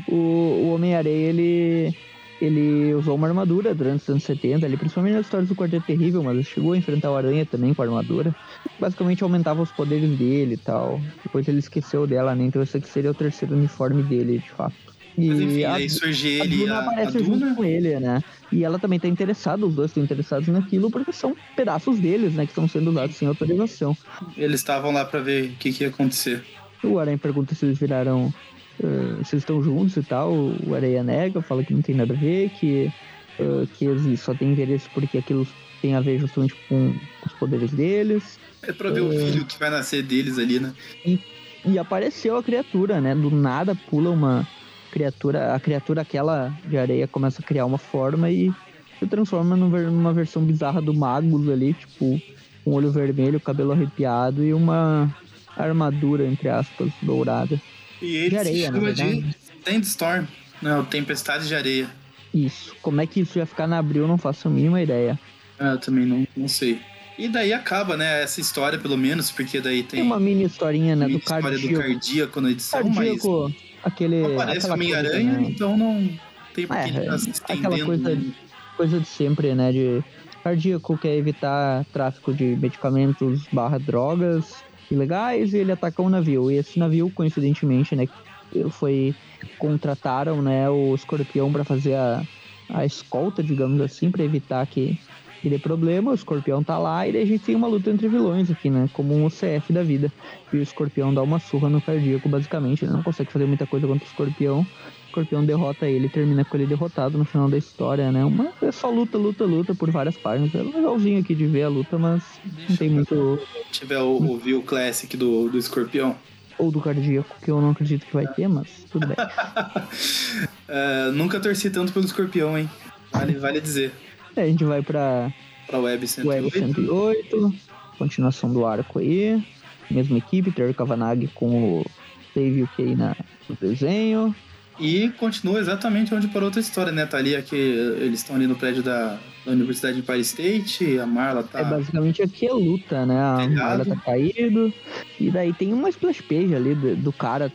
o, o Homem-Areia, ele. Ele usou uma armadura durante os anos 70, ali, principalmente nas histórias do Quarteto Terrível, mas chegou a enfrentar o Aranha também com a armadura. Basicamente aumentava os poderes dele e tal. Depois ele esqueceu dela, né? Então esse aqui seria o terceiro uniforme dele, de fato. E Mas enfim, a, aí surge ele a Duna aparece a Duna. junto com ele, né? E ela também tá interessada, os dois estão interessados naquilo, porque são pedaços deles, né? Que estão sendo usados sem autorização. Eles estavam lá para ver o que, que ia acontecer. O Aranha pergunta se eles viraram. Uh, se eles estão juntos e tal. O Aranha nega, fala que não tem nada a ver, que, uh, que eles só têm interesse porque aquilo tem a ver justamente com os poderes deles. É pra ver o filho que vai nascer deles ali, né? E, e apareceu a criatura, né? Do nada pula uma criatura, a criatura aquela de areia começa a criar uma forma e se transforma numa versão bizarra do Magus ali, tipo, um olho vermelho, cabelo arrepiado e uma armadura, entre aspas, dourada. E ele de areia, se chama de Sandstorm, não, Tempestade de Areia. Isso. Como é que isso ia ficar na abril, não faço a mínima ideia. Ah, eu também não, não sei. E daí acaba, né, essa história, pelo menos, porque daí tem... Tem uma mini historinha, né, do cardíaco. história do cardíaco na edição, cardíaco, mas... Aquele, aparece Homem-Aranha, né? então não tem por que ele tá se estendendo. Aquela coisa, coisa de sempre, né? De cardíaco quer evitar tráfico de medicamentos barra drogas ilegais e ele ataca um navio. E esse navio, coincidentemente, né? Foi. Contrataram né, o escorpião para fazer a, a escolta, digamos assim, para evitar que que dê problema, o escorpião tá lá e daí a gente tem uma luta entre vilões aqui, né? Como um OCF da vida. E o escorpião dá uma surra no cardíaco, basicamente. Ele não consegue fazer muita coisa contra o escorpião. O escorpião derrota ele termina com ele derrotado no final da história, né? Uma, é só luta, luta, luta por várias páginas. É legalzinho aqui de ver a luta, mas Deixa não tem muito. Se tiver o, o View Classic do, do escorpião ou do cardíaco, que eu não acredito que vai ter, mas tudo bem. uh, nunca torci tanto pelo escorpião, hein? Vale, vale dizer. É, a gente vai pra, pra Web 108. Web 108. Continuação do arco aí. Mesma equipe, Terry Kavanagh com o Dave UK na, no desenho. E continua exatamente onde parou outra história, né? Tá ali que eles estão ali no prédio da, da Universidade de Empire State, a Marla tá. É basicamente aqui a luta, né? A Marla tá caído. E daí tem uma splash page ali do, do cara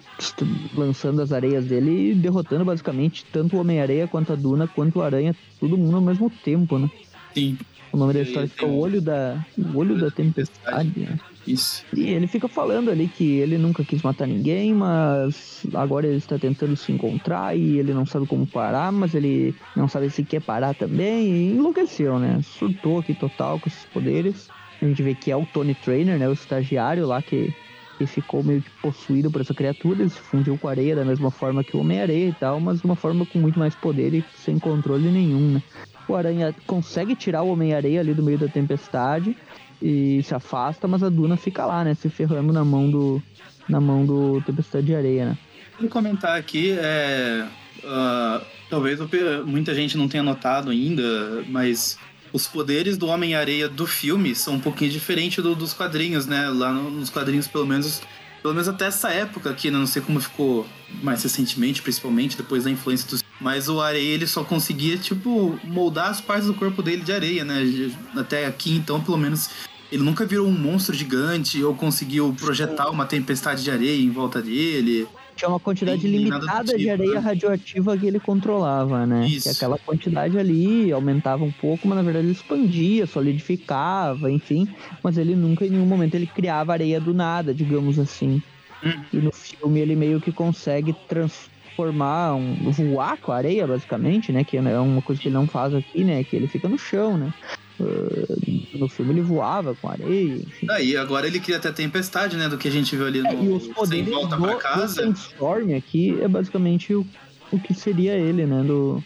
lançando as areias dele e derrotando basicamente tanto o Homem-Areia quanto a Duna, quanto o Aranha, todo mundo ao mesmo tempo, né? Sim. O nome da história fica o olho da. O olho da tempestade, né? Isso. E ele fica falando ali que ele nunca quis matar ninguém, mas agora ele está tentando se encontrar e ele não sabe como parar, mas ele não sabe se quer parar também. E enlouqueceu, né? Surtou aqui total com esses poderes. A gente vê que é o Tony Trainer, né? O estagiário lá que, que ficou meio que possuído por essa criatura. Ele se fundiu com a areia da mesma forma que o Homem-Areia e tal, mas de uma forma com muito mais poder e sem controle nenhum, né? O Aranha consegue tirar o Homem-Areia ali do meio da tempestade e se afasta, mas a Duna fica lá, né? Se ferrando na mão do, na mão do Tempestade de Areia, né? Vou comentar aqui, é, uh, talvez muita gente não tenha notado ainda, mas os poderes do Homem-Areia do filme são um pouquinho diferentes do, dos quadrinhos, né? Lá no, nos quadrinhos, pelo menos, pelo menos até essa época aqui, né? Não sei como ficou mais recentemente, principalmente depois da influência dos. Mas o Areia ele só conseguia, tipo, moldar as partes do corpo dele de areia, né? Até aqui, então, pelo menos. Ele nunca virou um monstro gigante ou conseguiu projetar uma tempestade de areia em volta dele. Tinha uma quantidade limitada tipo, de areia né? radioativa que ele controlava, né? Isso. Que aquela quantidade ali aumentava um pouco, mas na verdade ele expandia, solidificava, enfim. Mas ele nunca em nenhum momento ele criava areia do nada, digamos assim. Uhum. E no filme ele meio que consegue transformar, um, voar com a areia, basicamente, né? Que é uma coisa que ele não faz aqui, né? Que ele fica no chão, né? No filme ele voava com areia. Enfim. Ah, e agora ele cria até tempestade, né? Do que a gente viu ali no é, e os poderes Sem Volta do, pra Casa. Do Storm aqui é basicamente o, o que seria ele, né? Do,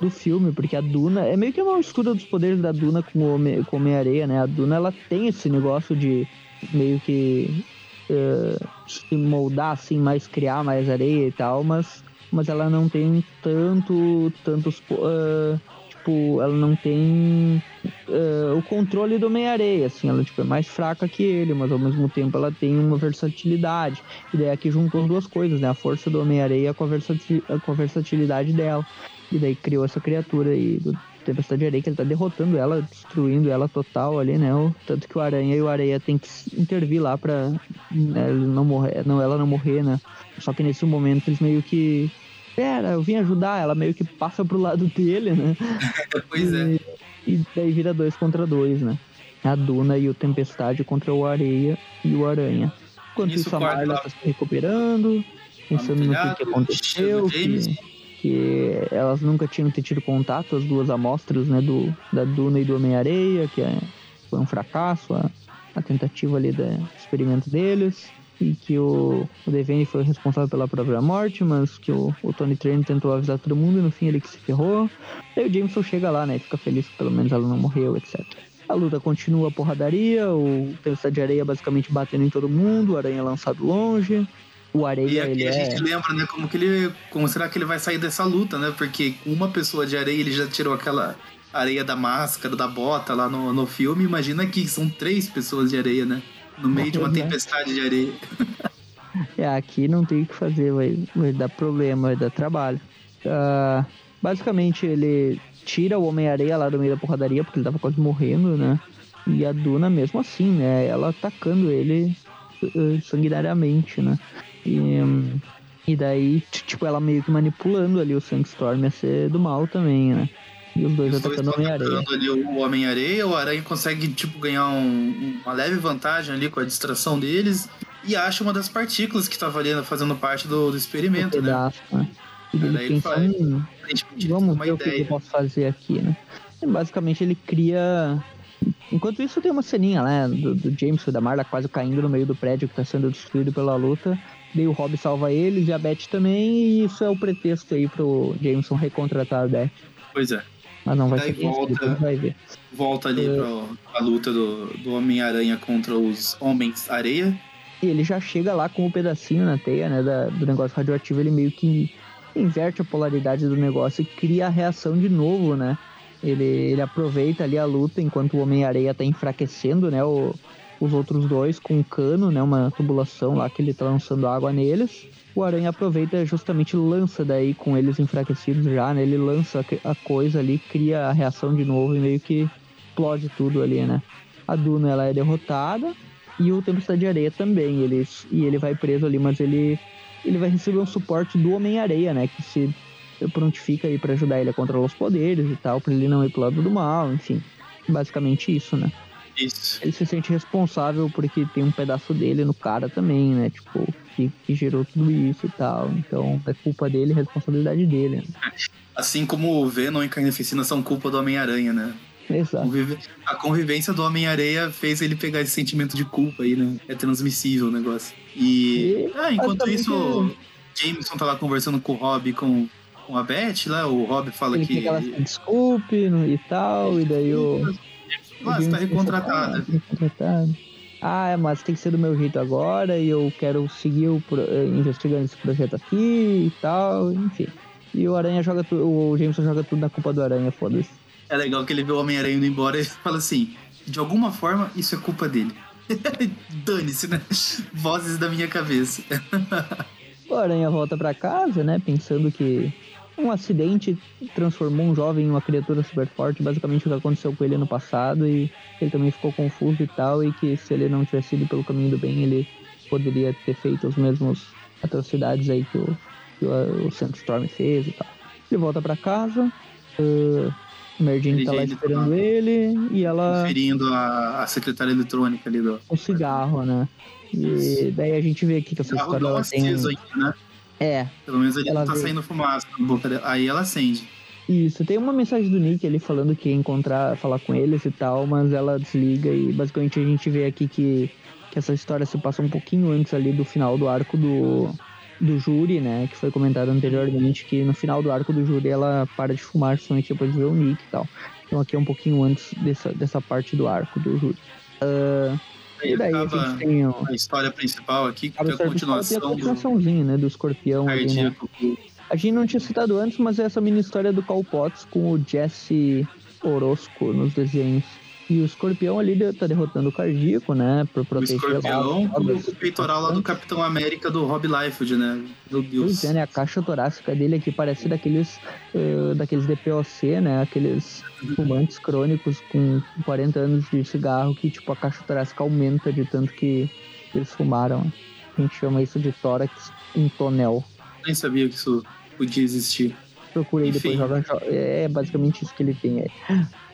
do filme, porque a Duna é meio que uma mistura dos poderes da Duna com o Homem, com Homem-Areia, né? A Duna ela tem esse negócio de meio que uh, se moldar assim, mais criar mais areia e tal, mas, mas ela não tem tanto tantos uh, tipo, ela não tem uh, o controle do Homem-Areia, assim, ela tipo, é mais fraca que ele, mas ao mesmo tempo ela tem uma versatilidade. E daí aqui juntou as duas coisas, né? A força do Homem-Areia com, com a versatilidade dela. E daí criou essa criatura aí do Tempestade de Areia, que ele tá derrotando ela, destruindo ela total ali, né? O, tanto que o Aranha e o Areia tem que intervir lá pra né, não morrer, não, ela não morrer, né? Só que nesse momento eles meio que espera, eu vim ajudar. Ela meio que passa pro lado dele, né? pois é. E, e daí vira dois contra dois, né? A Duna e o Tempestade contra o Areia e o Aranha. Enquanto isso, isso a Marla tá se recuperando, pensando no que, que aconteceu, que, que, elas nunca tinham tido contato, as duas amostras, né, do, da Duna e do Homem-Areia, que é, foi um fracasso, a, a tentativa ali do experimento deles e que o, o Devane foi responsável pela própria morte, mas que o, o Tony Train tentou avisar todo mundo e no fim ele que se ferrou. Aí o Jameson chega lá, né, e fica feliz que pelo menos ela não morreu, etc. A luta continua a porradaria, o Tempestade de Areia basicamente batendo em todo mundo, o Aranha lançado longe. O Areia, e aqui a gente é... lembra, né, como que ele. Como será que ele vai sair dessa luta, né? Porque uma pessoa de areia ele já tirou aquela areia da máscara, da bota lá no, no filme. Imagina que são três pessoas de areia, né? No meio de uma tempestade de areia. É, aqui não tem o que fazer, vai, vai dar problema, vai dar trabalho. Uh, basicamente, ele tira o Homem-Areia lá do meio da porradaria, porque ele tava quase morrendo, né? E a Duna, mesmo assim, né? Ela atacando ele uh, sanguinariamente, né? E, um, e daí, tipo, ela meio que manipulando ali o Sandstorm a ser do mal também, né? E os dois os atacando o Homem-Areia. o Homem-Areia, o Aranha consegue, tipo, ganhar um, uma leve vantagem ali com a distração deles e acha uma das partículas que estava ali fazendo parte do, do experimento, né? pedaço, né? né? E daí ele pensa, faz, hum, vamos ver ideia. o que eu posso fazer aqui, né? E basicamente ele cria... Enquanto isso tem uma ceninha, né, do, do James e da Marla quase caindo no meio do prédio que está sendo destruído pela luta. Daí o Rob salva eles e a Beth também, e isso é o pretexto aí pro Jameson recontratar a Beth. Pois é. Mas não vai Daí ser volta, vai ver. Volta ali é... pra, luta do, do Homem-Aranha contra os Homens-Areia. E ele já chega lá com o um pedacinho na teia, né, da, do negócio radioativo, ele meio que inverte a polaridade do negócio e cria a reação de novo, né? Ele, ele aproveita ali a luta enquanto o Homem-Areia tá enfraquecendo, né, o, os outros dois com um cano, né, uma tubulação lá que ele tá lançando água neles o Aranha aproveita justamente lança daí com eles enfraquecidos já, né? Ele lança a coisa ali, cria a reação de novo e meio que explode tudo ali, né? A Duna ela é derrotada e o Tempestade de Areia também, ele, e ele vai preso ali, mas ele ele vai receber um suporte do Homem-Areia, né? Que se prontifica aí para ajudar ele a controlar os poderes e tal, para ele não ir pro lado do mal, enfim. Basicamente isso, né? Isso. Ele se sente responsável porque tem um pedaço dele no cara também, né? Tipo, que, que gerou tudo isso e tal. Então é culpa dele, responsabilidade dele. Né? Assim como o Venom e Carnificina são culpa do Homem-Aranha, né? Exato. A convivência do Homem-Areia fez ele pegar esse sentimento de culpa aí, né? É transmissível o negócio. E, e ah, enquanto isso, o Jameson tá lá conversando com o Rob com, com a Beth lá, o Rob fala ele que. que desculpe e tal, e daí o. Ah, você tá. Recontratado ah, mas tem que ser do meu jeito agora e eu quero seguir o, eh, investigando esse projeto aqui e tal, enfim. E o Aranha joga tudo, o Jameson joga tudo na culpa do Aranha, foda-se. É legal que ele vê o Homem-Aranha indo embora e fala assim: de alguma forma, isso é culpa dele. Dane-se, né? Vozes da minha cabeça. o Aranha volta para casa, né? Pensando que um acidente transformou um jovem em uma criatura super forte, basicamente o que aconteceu com ele no passado, e ele também ficou confuso e tal, e que se ele não tivesse ido pelo caminho do bem, ele poderia ter feito os mesmos atrocidades aí que o, que o, o Sandstorm fez e tal. Ele volta para casa, uh, Merdine tá lá esperando tá ele e ela. Conferindo a, a secretária eletrônica ali do. O cigarro, né? E daí a gente vê aqui que essa história ela tem. Ainda, né? É. Pelo menos ele não tá vê... saindo fumaça na boca dela. Aí ela acende. Isso, tem uma mensagem do Nick ali falando que ia encontrar, falar com eles e tal, mas ela desliga e basicamente a gente vê aqui que, que essa história se passa um pouquinho antes ali do final do arco do, do júri, né? Que foi comentado anteriormente, que no final do arco do júri ela para de fumar justamente depois de ver o Nick e tal. Então aqui é um pouquinho antes dessa, dessa parte do arco do júri. Uh, e daí a gente tem o... a história principal aqui, que é a continuação tem a continuaçãozinha, do... né, do escorpião ali, né? A gente não tinha citado antes, mas é essa mini história do Cal Potts com o Jesse Orozco nos desenhos. E o escorpião ali tá derrotando o cardíaco, né? Por proteger o escorpião lá, o peitoral lá do Capitão América do Rob Liefeld, né? Meu Deus. Pois é, né? A caixa torácica dele aqui parece daqueles, uh, daqueles DPOC, né? Aqueles fumantes crônicos com 40 anos de cigarro que, tipo, a caixa torácica aumenta de tanto que eles fumaram. A gente chama isso de tórax em tonel. Nem sabia que isso podia existir. Procurei Enfim. depois joga. É basicamente isso que ele tem. É.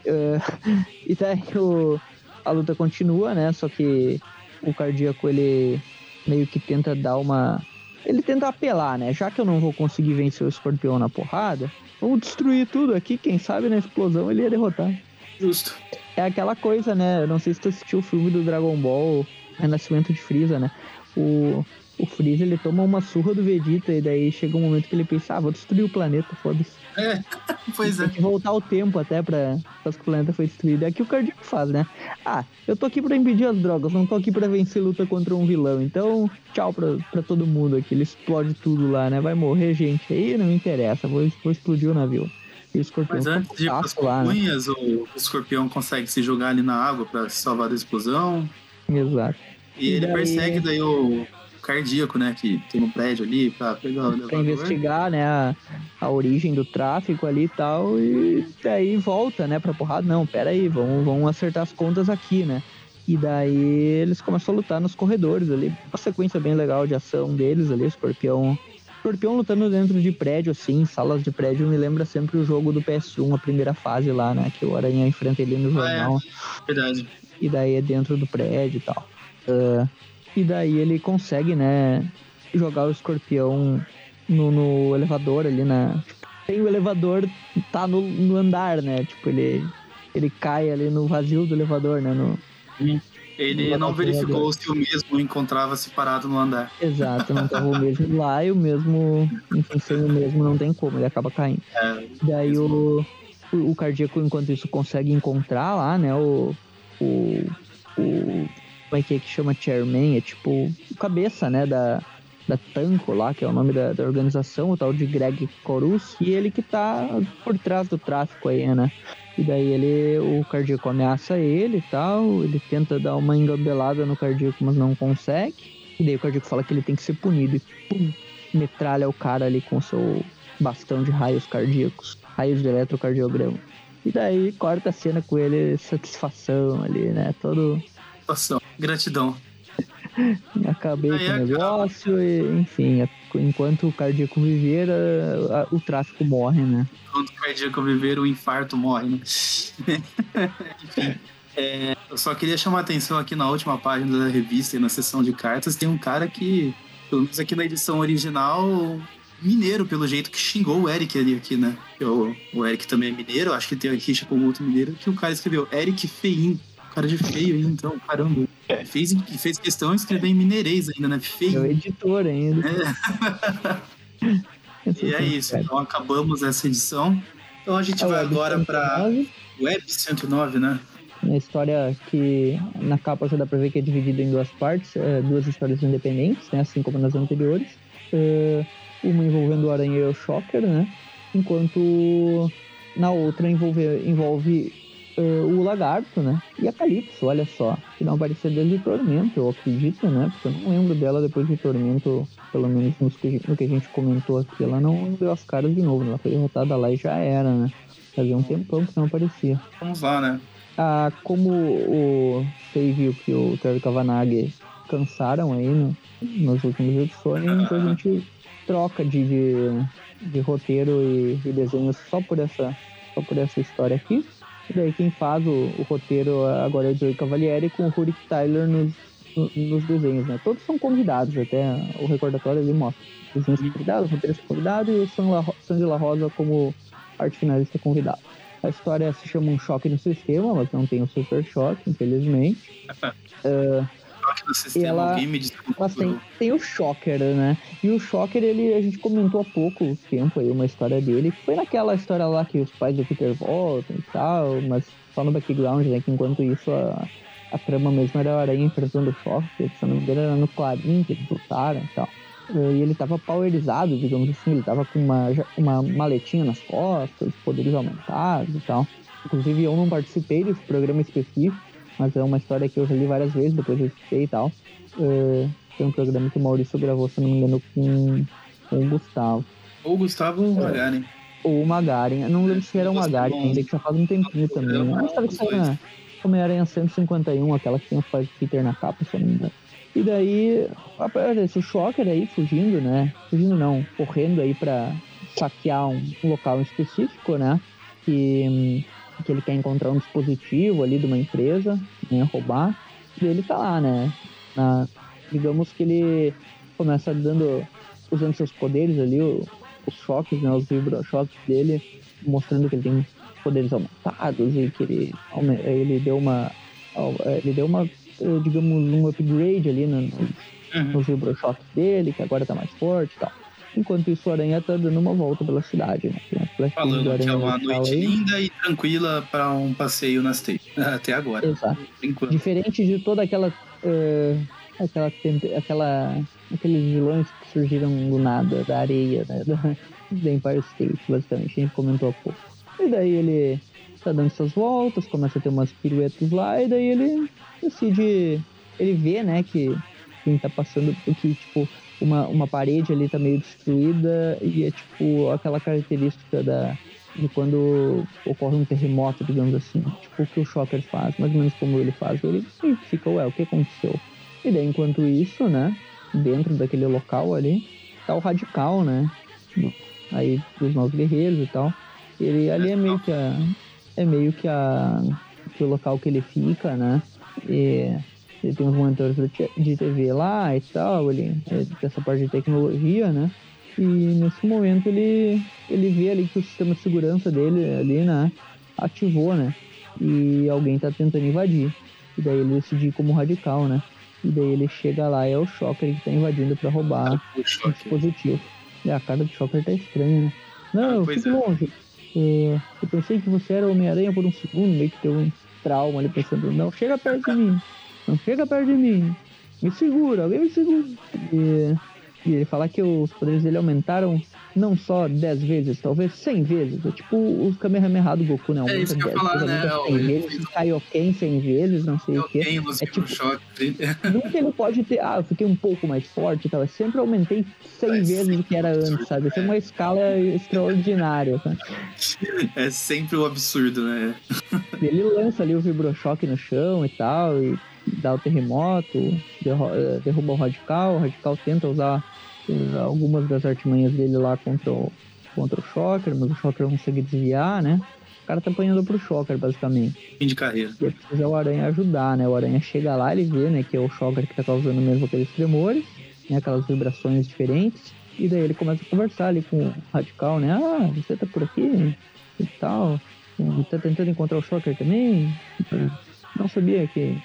Uh, e daí o, a luta continua, né? Só que o cardíaco ele meio que tenta dar uma. Ele tenta apelar, né? Já que eu não vou conseguir vencer o escorpião na porrada, vamos destruir tudo aqui. Quem sabe na explosão ele ia derrotar. Justo. É aquela coisa, né? Eu não sei se tu assistiu o filme do Dragon Ball Renascimento de Freeza, né? O, o Freeza ele toma uma surra do Vegeta e daí chega um momento que ele pensa, ah, vou destruir o planeta, foda-se. É, pois é. Tem que voltar o tempo até pra, pra que o planeta foi destruído. É que o Cardíaco faz, né? Ah, eu tô aqui pra impedir as drogas, não tô aqui pra vencer luta contra um vilão. Então, tchau pra, pra todo mundo aqui. Ele explode tudo lá, né? Vai morrer gente aí, não me interessa. Vou, vou explodir o navio. E o escorpião Mas antes de ir pras lá, né? o escorpião consegue se jogar ali na água pra se salvar da explosão. Exato. E, e ele daí... persegue daí o, cardíaco, né? Que tem um prédio ali pra pegar o Pra investigar, né? A, a origem do tráfico ali e tal. E daí volta, né? Pra porrada. Não, pera aí, vamos, vamos acertar as contas aqui, né? E daí eles começam a lutar nos corredores ali. Uma sequência bem legal de ação deles ali, escorpião. Escorpião lutando dentro de prédio, assim, salas de prédio, me lembra sempre o jogo do PS1, a primeira fase lá, né? Que o Aranha enfrenta ele no jornal. Ah, é. Verdade. E daí é dentro do prédio e tal. Uh, e daí ele consegue, né, jogar o escorpião no, no elevador ali na. Tem o elevador, tá no, no, andar, né? Tipo, ele, ele cai ali no vazio do elevador, né? No, ele no não verificou se o mesmo encontrava-se parado no andar. Exato, não tava o mesmo lá e o mesmo, enfim, sem o mesmo não tem como, ele acaba caindo. É, Daí o, o, o, cardíaco, enquanto isso, consegue encontrar lá, né, o, o, o como é que é que chama chairman? É tipo o cabeça, né, da, da Tanco lá, que é o nome da, da organização, o tal de Greg Corus, e ele que tá por trás do tráfico aí, né? E daí ele, o cardíaco ameaça ele e tal, ele tenta dar uma engambelada no cardíaco, mas não consegue. E daí o cardíaco fala que ele tem que ser punido e pum, metralha o cara ali com seu bastão de raios cardíacos, raios de eletrocardiograma. E daí corta a cena com ele, satisfação ali, né? Todo Satisfação. Gratidão. Acabei com o negócio e, enfim, enquanto o cardíaco viver, a, a, o tráfico morre, né? Enquanto o cardíaco viver, o infarto morre, né? enfim. É, eu só queria chamar a atenção aqui na última página da revista e na seção de cartas, tem um cara que, pelo menos aqui na edição original, mineiro, pelo jeito que xingou o Eric ali aqui, né? O, o Eric também é mineiro, acho que tem aqui com outro mineiro, que o cara escreveu Eric Feim cara de feio aí, então, caramba. É. Fez, fez questão de escrever em mineirês ainda, né? Feio. É o editor ainda. É. e é isso, então acabamos essa edição. Então a gente é vai agora para Web 109, né? Uma história que na capa já dá pra ver que é dividida em duas partes, é, duas histórias independentes, né? Assim como nas anteriores. É, uma envolvendo o Aranha e o Shocker, né? Enquanto na outra envolve, envolve uh, o Lagarto, né? E a Calypso, olha só. Que não aparecia desde Tormento, eu acredito, né? Porque eu não lembro dela depois de Tormento, pelo menos no que, no que a gente comentou aqui. Ela não deu as caras de novo, né? ela foi derrotada lá e já era, né? Fazia um tempão que não aparecia. Vamos lá, né? Ah, como o Save e o Trevor Kavanagh cansaram aí no, nas últimas edições, então a gente troca de, de, de roteiro e, e desenho só por essa só por essa história aqui. E daí quem faz o, o roteiro agora é o Joey Cavalieri com o Rurik Tyler nos, nos desenhos, né? Todos são convidados, até o recordatório ali mostra. Desenhos convidados, roteiros convidados e o Sandy La Rosa como arte finalista convidado. A história se chama Um Choque no Sistema, mas não tem o Super Choque, infelizmente. uh, no sistema, ela, Mas tem, tem o Shocker, né? E o Shocker, ele, a gente comentou há pouco tempo aí uma história dele, foi naquela história lá que os pais do Peter voltam e tal, mas só no background, né? Que enquanto isso a, a trama mesmo era a aranha enfrentando o Shocker, se não me engano era no Clarim que eles lutaram e tal. E ele tava powerizado, digamos assim, ele tava com uma, uma maletinha nas costas, poderes aumentados e tal. Inclusive eu não participei desse programa específico, mas é uma história que eu já li várias vezes, depois eu escutei e tal. É, foi um programa que o Maurício gravou, se não me engano, com, com o Gustavo. Ou o Gustavo ou o Magaren. Ou o Magaren. Eu não lembro se era o Magaren ainda, que já faz um tempinho também. Né? Uma história que saiu na Homem-Aranha 151, aquela que tem pais do Peter na capa, se eu não me engano. E daí, aparece o Shocker aí fugindo, né? Fugindo não, correndo aí pra saquear um, um local específico, né? Que que ele quer encontrar um dispositivo ali de uma empresa, né, roubar, e ele tá lá, né? Na, digamos que ele começa dando, usando seus poderes ali, o, os choques, né, os vibrochoques dele, mostrando que ele tem poderes aumentados e que ele, ele deu uma, ele deu uma, digamos, um upgrade ali no, no, uhum. nos vibrochoques dele, que agora tá mais forte e tal. Enquanto isso, o Aranha tá dando uma volta pela cidade, né? Falando que é uma noite aí. linda e tranquila para um passeio nas teias. Até agora. Exato. Diferente de toda aquela. Uh, aquela, aquela. aqueles vilões que surgiram do nada, da areia, né? Da, Empire State, basicamente. A gente comentou há pouco. E daí ele tá dando suas voltas, começa a ter umas piruetas lá, e daí ele decide. Ele vê, né, que quem tá passando, que, tipo, uma, uma parede ali tá meio destruída e é tipo aquela característica da, de quando ocorre um terremoto, digamos assim. Tipo o que o Shocker faz, mais ou menos como ele faz. Ele fica, ué, o que aconteceu? E daí, enquanto isso, né, dentro daquele local ali, tá o Radical, né? Aí, dos novos guerreiros e tal. Ele ali é meio que a. É meio que a. Que o local que ele fica, né? E ele tem uns monitores de TV lá e tal, ele é dessa parte de tecnologia, né? E nesse momento ele, ele vê ali que o sistema de segurança dele ali, né, ativou, né? E alguém tá tentando invadir. E daí ele decide como radical, né? E daí ele chega lá e é o Shocker que tá invadindo para roubar o, o dispositivo. E a cara do Shocker tá estranha, né? Não, ah, fique é. longe. É, eu pensei que você era Homem-Aranha por um segundo, meio que teve um trauma ali pensando, não, chega perto de mim. Não chega perto de mim. Me segura, alguém me segura. E, e ele fala que os poderes dele aumentaram não só 10 vezes, talvez 100 vezes. É tipo os Kamehameha do Goku, né? Aumenta é isso que 10, eu falar, né? 100 vezes, Kaioken 100 vezes, não sei o quê. É tipo, choque. nunca ele pode ter, ah, eu fiquei um pouco mais forte e tal. Eu sempre aumentei 100 Mas vezes o que era antes, sabe? Isso é uma escala extraordinária, tá? É sempre o um absurdo, né? Ele lança ali o vibrochoque no chão e tal, e dá o terremoto, eh, derruba o Radical, o Radical tenta usar uh, algumas das artimanhas dele lá contra o, contra o Shocker, mas o Shocker não consegue desviar, né? O cara tá apanhando pro Shocker, basicamente. Fim de carreira. E precisa o Aranha ajudar, né? O Aranha chega lá, ele vê, né, que é o Shocker que tá causando mesmo aqueles tremores, né, aquelas vibrações diferentes. E daí ele começa a conversar ali com o Radical, né? Ah, você tá por aqui e tal. Tá tentando encontrar o Shocker também? Não sabia que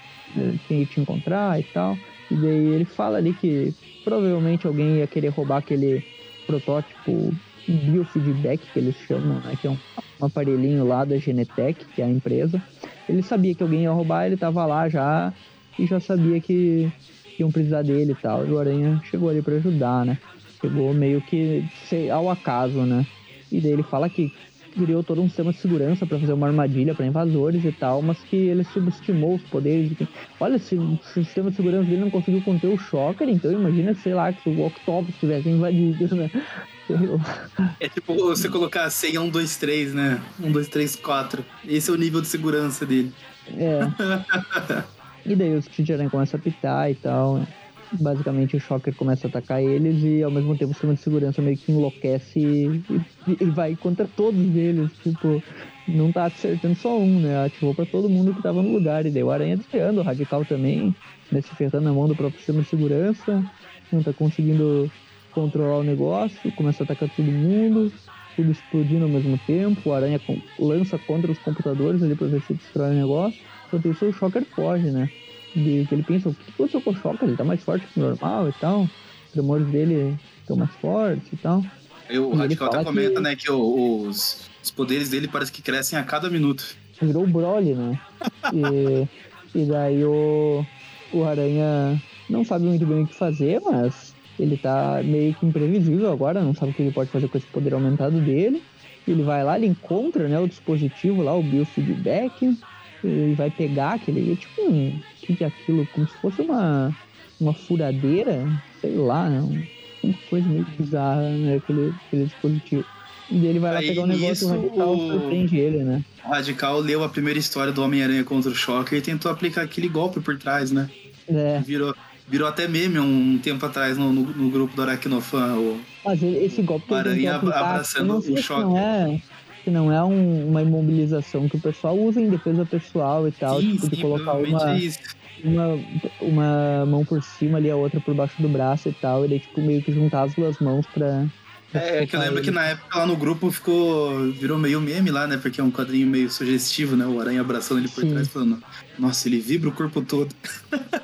quem ia te encontrar e tal. E daí ele fala ali que provavelmente alguém ia querer roubar aquele protótipo biofeedback que eles chamam, né? Que é um, um aparelhinho lá da Genetec, que é a empresa. Ele sabia que alguém ia roubar, ele tava lá já e já sabia que iam precisar dele e tal. E o Aranha chegou ali para ajudar, né? Chegou meio que ao acaso, né? E daí ele fala que criou todo um sistema de segurança para fazer uma armadilha para invasores e tal, mas que ele subestimou os poderes. De Olha, se o sistema de segurança dele não conseguiu conter o Shocker, então imagina, sei lá, que o Octopus tivesse invadido, né? É tipo você colocar a senha 1, 2, 3, né? 1, 2, 3, 4. Esse é o nível de segurança dele. É. e daí os Aranha começam a pitar e tal. Basicamente o Shocker começa a atacar eles e ao mesmo tempo o sistema de segurança meio que enlouquece e, e, vai contra todos eles. Tipo, não tá acertando só um, né? Ativou pra todo mundo que tava no lugar. E daí o Aranha desviando, o Radical também, né? Se ferrando na mão do próprio sistema de segurança. Não tá conseguindo controlar o negócio, começa a atacar todo mundo, tudo explodindo ao mesmo tempo, o Aranha lança contra os computadores ali pra ver se destrói o negócio. Enquanto isso, o Shocker foge, né? De, que ele pensa, o que aconteceu com o Shocker? Ele tá mais forte que o normal e tal. Os tremores dele estão mais fortes e tal. O Radical até comenta, que... né, que os, os poderes dele parece que crescem a cada minuto. Virou o Broly, né? e, e daí o, o Aranha não sabe muito bem o que fazer, mas ele tá meio que imprevisível agora, não sabe o que ele pode fazer com esse poder aumentado dele. Ele vai lá, ele encontra né, o dispositivo lá, o biofeedback, e vai pegar aquele. É tipo um. O que, é aquilo? Como se fosse uma, uma furadeira, sei lá, né, uma coisa meio bizarra, né? Aquele, aquele dispositivo. E ele vai lá Aí, pegar um negócio nisso, radical o... surpreende ele, né? O Radical leu a primeira história do Homem-Aranha contra o Shocker e tentou aplicar aquele golpe por trás, né? É. Virou, Virou até meme um tempo atrás no, no, no grupo do Aracnofan. O, Mas esse golpe o Aranha abraçando o choque. Não é, que não é um, uma imobilização que o pessoal usa em defesa pessoal e tal. Sim, tipo, sim, de colocar uma, uma, uma mão por cima ali, a outra por baixo do braço e tal. E daí, tipo, meio que juntar as duas mãos pra é, é que eu lembro que na época lá no grupo ficou. virou meio meme lá, né? Porque é um quadrinho meio sugestivo, né? O aranha abraçando ele por Sim. trás falando, nossa, ele vibra o corpo todo.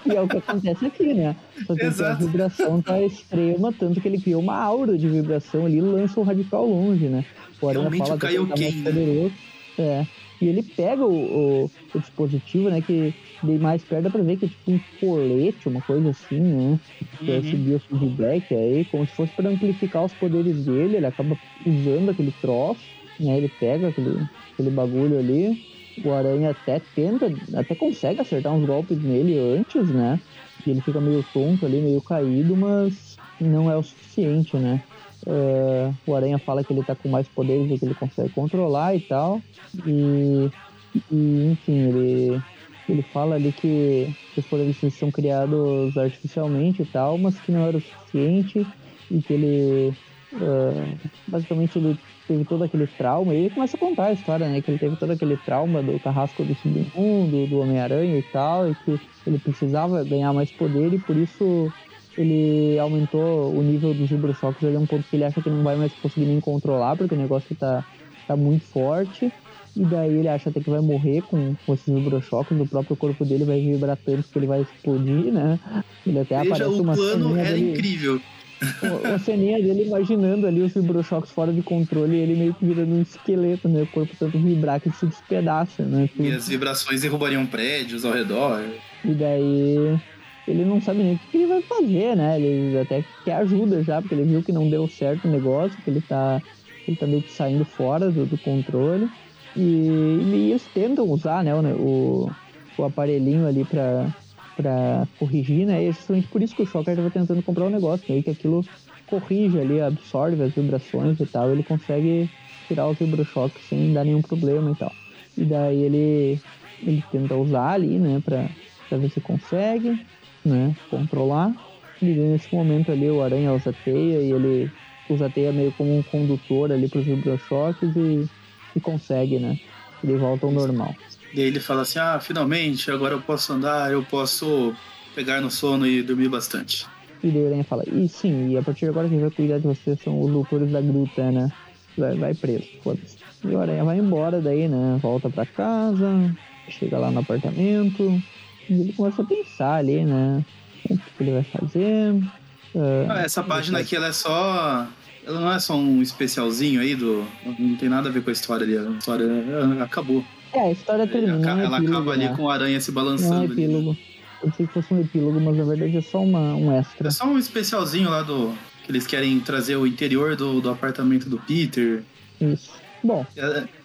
E é o que acontece aqui, né? Que a vibração tá extrema, tanto que ele criou uma aura de vibração ali e lança o radical longe, né? O aranha Realmente fala o Kaioken, tá né? É. E ele pega o, o, o dispositivo, né? Que de mais perto dá pra ver que é tipo um colete, uma coisa assim, né? Que é esse biofeedback aí, como se fosse para amplificar os poderes dele, ele acaba usando aquele troço, né? Ele pega aquele, aquele bagulho ali. O Aranha até tenta, até consegue acertar uns golpes nele antes, né? E ele fica meio tonto ali, meio caído, mas não é o suficiente, né? Uh, o Aranha fala que ele tá com mais poderes do que ele consegue controlar e tal. E, e enfim, ele, ele fala ali que os poderes são criados artificialmente e tal, mas que não era o suficiente e que ele uh, basicamente ele teve todo aquele trauma. E ele começa a contar a história, né? Que ele teve todo aquele trauma do carrasco do submundo, do Homem-Aranha e tal, e que ele precisava ganhar mais poder e por isso ele aumentou o nível dos vibrochoques ali é um ponto que ele acha que não vai mais conseguir nem controlar, porque o negócio tá, tá muito forte. E daí ele acha até que vai morrer com, com esses vibrochoques, o próprio corpo dele vai vibrar tanto que ele vai explodir, né? Ele até Veja, aparece o uma plano era dele, incrível. Uma ceninha dele imaginando ali os vibrochoques fora de controle e ele meio que virando um esqueleto, né? O corpo tanto vibrar que se despedaça, né? Tudo. E as vibrações derrubariam prédios ao redor. E daí ele não sabe nem o que ele vai fazer, né? Ele até quer ajuda já, porque ele viu que não deu certo o negócio, que ele tá, ele tá meio que saindo fora do, do controle. E, e, eles tentam usar né, o, o aparelhinho ali pra, pra corrigir, né? E é justamente por isso que o Shocker estava tentando comprar o um negócio, meio que aquilo corrige ali, absorve as vibrações e tal, ele consegue tirar os vibrochoques sem dar nenhum problema e tal. E daí ele, ele tenta usar ali, né, pra, pra ver se consegue né, controlar. E nesse momento ali o Aranha usa teia e ele usa a teia meio como um condutor ali para os vibrochoques e, e consegue, né? Ele volta ao normal. E aí ele fala assim, ah, finalmente, agora eu posso andar, eu posso pegar no sono e dormir bastante. E daí o Aranha fala, e sim, e a partir de agora quem vai cuidar de você são os doutores da gruta, né? Vai, vai preso, foda-se. E o Aranha vai embora daí, né? Volta para casa, chega lá no apartamento, e ele começa a pensar ali, né? O que ele vai fazer. Uh, essa página aqui, ela é só. Ela não é só um especialzinho aí do. Não tem nada a ver com a história ali. A história acabou. É, a história termina. Ela, é ela epílogo, acaba ali né? com a aranha se balançando. Não é epílogo. Ali. Eu pensei que fosse um epílogo, mas na verdade é só uma, um extra. É só um especialzinho lá do. Que eles querem trazer o interior do, do apartamento do Peter. Isso. Bom.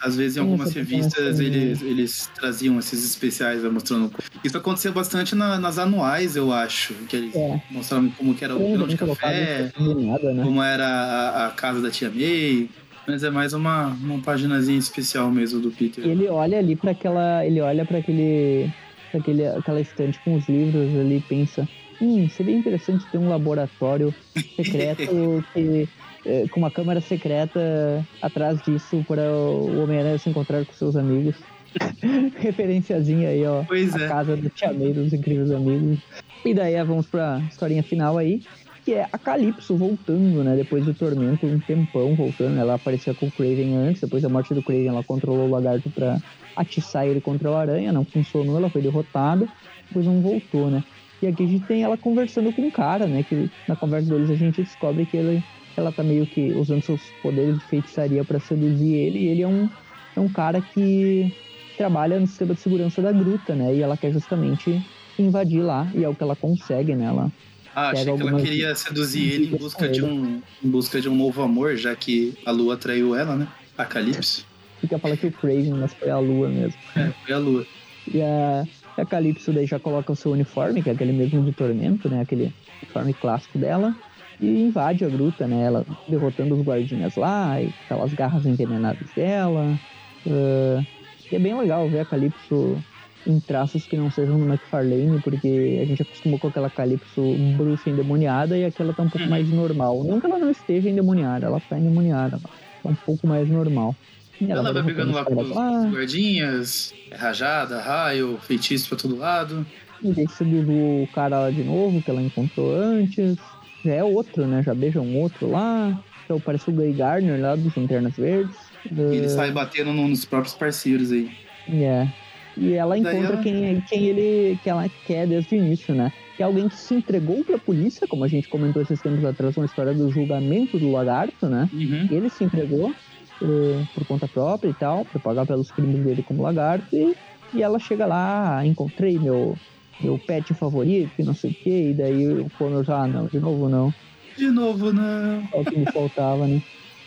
Às vezes em algumas revistas eles, eles traziam esses especiais mostrando. Isso aconteceu bastante na, nas anuais, eu acho. Que eles é. mostravam como que era o grão de café, nada, né? como era a, a, casa da tia May. Mas é mais uma, uma paginazinha especial mesmo do Peter. Ele olha ali para aquela. Ele olha para aquele. Pra aquele, aquela estante com os livros ali e pensa. Hum, seria interessante ter um laboratório secreto que é, com uma câmera secreta atrás disso para o Homem-Aranha se encontrar com seus amigos. Referenciazinha aí, ó. Pois a é. casa do Tia May, dos incríveis amigos. E daí vamos pra historinha final aí, que é a Calypso voltando, né? Depois do Tormento, um tempão voltando. Ela aparecia com o Craven antes, depois da morte do Craven, ela controlou o lagarto pra atiçar ele contra o Aranha, não funcionou, ela foi derrotada, depois não voltou, né? E aqui a gente tem ela conversando com um cara, né? Que na conversa deles a gente descobre que ele ela tá meio que usando seus poderes de feitiçaria para seduzir ele, e ele é um, é um cara que trabalha no sistema de segurança da gruta, né? E ela quer justamente invadir lá, e é o que ela consegue, né? Ela ah, achei que ela queria seduzir ele em busca, de um, em busca de um novo amor, já que a lua traiu ela, né? A Calypso. Fica falando que o Craven, mas foi a lua mesmo. É, foi a lua. E a, a Calypso daí já coloca o seu uniforme, que é aquele mesmo de tormento, né? Aquele uniforme clássico dela e invade a gruta, né? Ela derrotando os guardinhas lá, e aquelas garras envenenadas dela. Uh, e é bem legal ver a Calypso em traços que não sejam no McFarlane, porque a gente acostumou com aquela Calypso bruxa endemoniada e aquela tá um pouco mais normal. Não que ela não esteja endemoniada, ela tá endemoniada, mas tá um pouco mais normal. E ela, ela vai pegando lá com os, guardinhas, é rajada, raio, feitiço pra todo lado. E seduz o cara lá de novo, que ela encontrou antes já é outro, né? Já beija um outro lá. Então parece o Guy Gardner lá dos Lanternas Verdes. Ele sai batendo nos próprios parceiros aí. É. Yeah. E ela encontra ela... Quem, quem ele que ela quer desde o início, né? Que é alguém que se entregou pra polícia, como a gente comentou esses tempos atrás, uma história do julgamento do lagarto, né? Uhum. Ele se entregou uh, por conta própria e tal, pra pagar pelos crimes dele como lagarto. E, e ela chega lá, ah, encontrei meu, meu pet favorito, e não sei o que, e daí o Connor já, ah, não, de novo não. De novo não. É o que me faltava, né?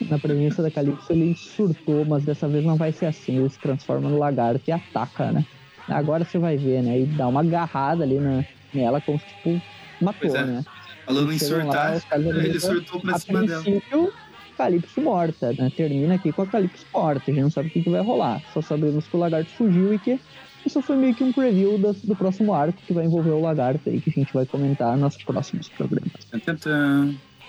Na presença da Calypso ele surtou, mas dessa vez não vai ser assim, ele se transforma no lagarto e ataca, né? Agora você vai ver, né? E dá uma agarrada ali na, nela, como se, tipo, matou, é. né? Falando em surtar, lá, ele surtou pra cima dela. Calypso morta, né? Termina aqui com a Calypso morta, a gente não sabe o que, que vai rolar. Só sabemos que o lagarto fugiu e que isso foi meio que um preview do, do próximo arco que vai envolver o lagarto aí, que a gente vai comentar nos próximos programas.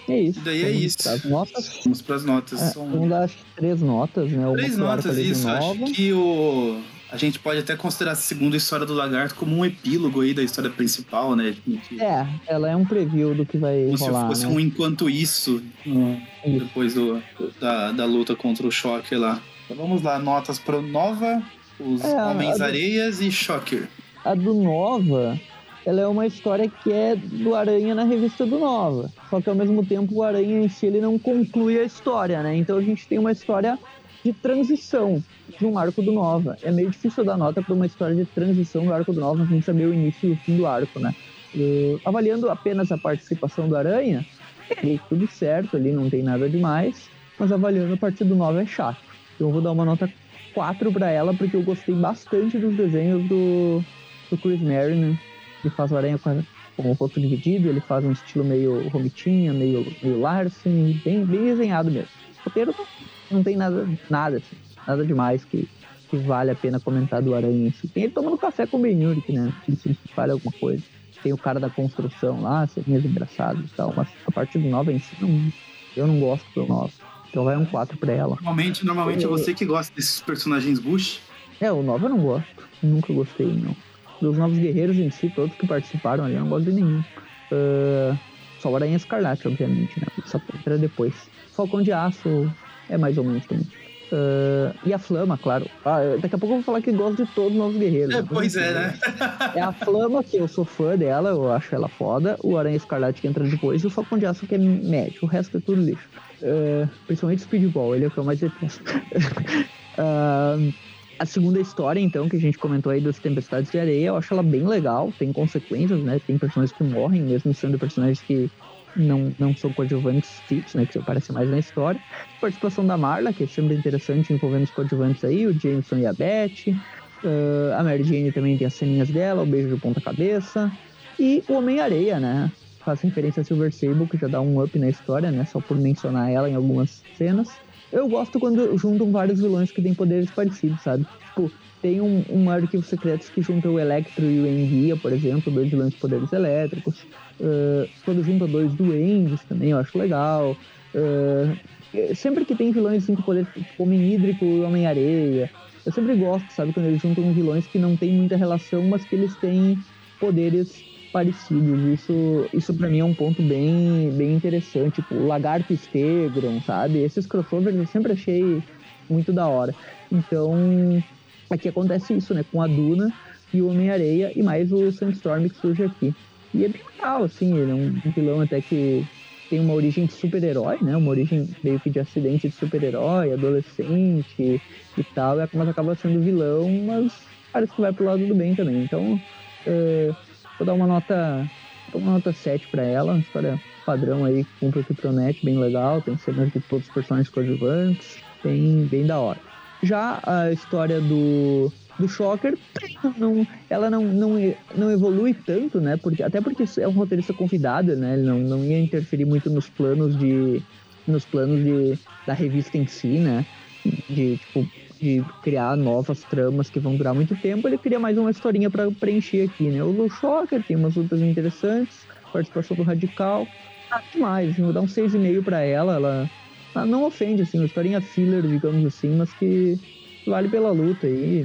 É isso. E daí é isso. As notas. Vamos para as notas. É, São... Vamos dar acho que três notas, né? Três notas, isso. Acho que o. A gente pode até considerar a segunda história do Lagarto como um epílogo aí da história principal, né? É, ela é um preview do que vai como rolar. Como se fosse né? um enquanto isso, isso. depois do, da, da luta contra o choque lá. Então vamos lá, notas para Nova, os é, Homens-Areias do... e Shocker. A do Nova, ela é uma história que é do Aranha na revista do Nova. Só que ao mesmo tempo o Aranha em si ele não conclui a história, né? Então a gente tem uma história de transição de um arco do Nova. É meio difícil dar nota para uma história de transição do arco do Nova sem saber o início e o fim do arco, né? E, avaliando apenas a participação do Aranha, é tudo certo ali, não tem nada demais. Mas avaliando a partir do Nova é chato. Eu vou dar uma nota 4 para ela, porque eu gostei bastante dos desenhos do, do Chris Merriman. Ele faz o Aranha com, o rosto dividido, ele faz um estilo meio Romitinha, meio, meio Larsen, bem, bem desenhado mesmo. O roteiro não, não tem nada, nada, assim, nada demais que, que vale a pena comentar do Aranha. Assim. Tem ele tomando café com o Ben Urich, né? Se, fala alguma coisa. Tem o cara da construção lá, serinhas engraçadas e tal, mas a partir do 9 em si, não, eu não gosto do 9. Então vai um 4 pra ela. Normalmente, normalmente é você que gosta desses personagens Bush. É, o 9 eu não gosto. Nunca gostei, não. Dos novos guerreiros em si, todos que participaram ali, eu não gosto de nenhum. Uh, só o Aranha Escarlate, obviamente, né? Essa entra depois. Falcão de Aço é mais ou menos também. Uh, e a Flama, claro. Ah, daqui a pouco eu vou falar que gosto de todos os novos guerreiros. É, pois é, né? É a Flama, que eu sou fã dela, eu acho ela foda. O Aranha Escarlate que entra depois. E o Falcão de Aço que é médio. O resto é tudo lixo. Uh, principalmente Speedball, ele é o que eu mais detesto. uh, a segunda história, então, que a gente comentou aí das Tempestades de Areia, eu acho ela bem legal, tem consequências, né? Tem personagens que morrem, mesmo sendo personagens que não, não são coadjuvantes fixos, né? Que aparecem mais na história. Participação da Marla, que é sempre interessante envolvendo os coadjuvantes aí, o Jameson e a Beth. Uh, a Mary Jane também tem as ceninhas dela, o beijo de ponta cabeça. E o Homem-Areia, né? Faz referência a Silver Sable, que já dá um up na história, né? Só por mencionar ela em algumas cenas. Eu gosto quando juntam vários vilões que têm poderes parecidos, sabe? Tipo, tem um, um arquivo secreto que junta o Electro e o Enguia, por exemplo, dois vilões de poderes elétricos. Uh, quando junta dois duendes também, eu acho legal. Uh, sempre que tem vilões com poder tipo Homem Hídrico e Homem-Areia, eu sempre gosto, sabe, quando eles juntam vilões que não tem muita relação, mas que eles têm poderes parecidos. Isso, isso para mim é um ponto bem, bem interessante. Tipo, o Lagarto e Stegron, sabe? Esses crossovers eu sempre achei muito da hora. Então, aqui acontece isso, né? Com a Duna e o Homem-Areia e mais o Sandstorm que surge aqui. E é bem legal, assim, ele é um vilão até que tem uma origem de super-herói, né? Uma origem meio que de acidente de super-herói, adolescente e tal, mas acaba sendo vilão, mas parece que vai pro lado do bem também. Então, uh, vou dar uma nota, uma nota 7 para ela, uma história padrão aí, cumpre o Kryptonite, bem legal, tem cenas de todos os personagens coadjuvantes, bem, bem da hora. Já a história do, do Shocker, não, ela não, não, não evolui tanto, né? Porque, até porque é um roteirista convidado, né? Ele não, não ia interferir muito nos planos de. nos planos de, da revista em si, né? De, tipo, de criar novas tramas que vão durar muito tempo, ele cria mais uma historinha para preencher aqui, né? O Shocker tem umas lutas interessantes, participação do Radical, ah, demais, vou dar um 6,5 para ela, ela ah, não ofende, assim, uma historinha filler, digamos assim, mas que vale pela luta aí.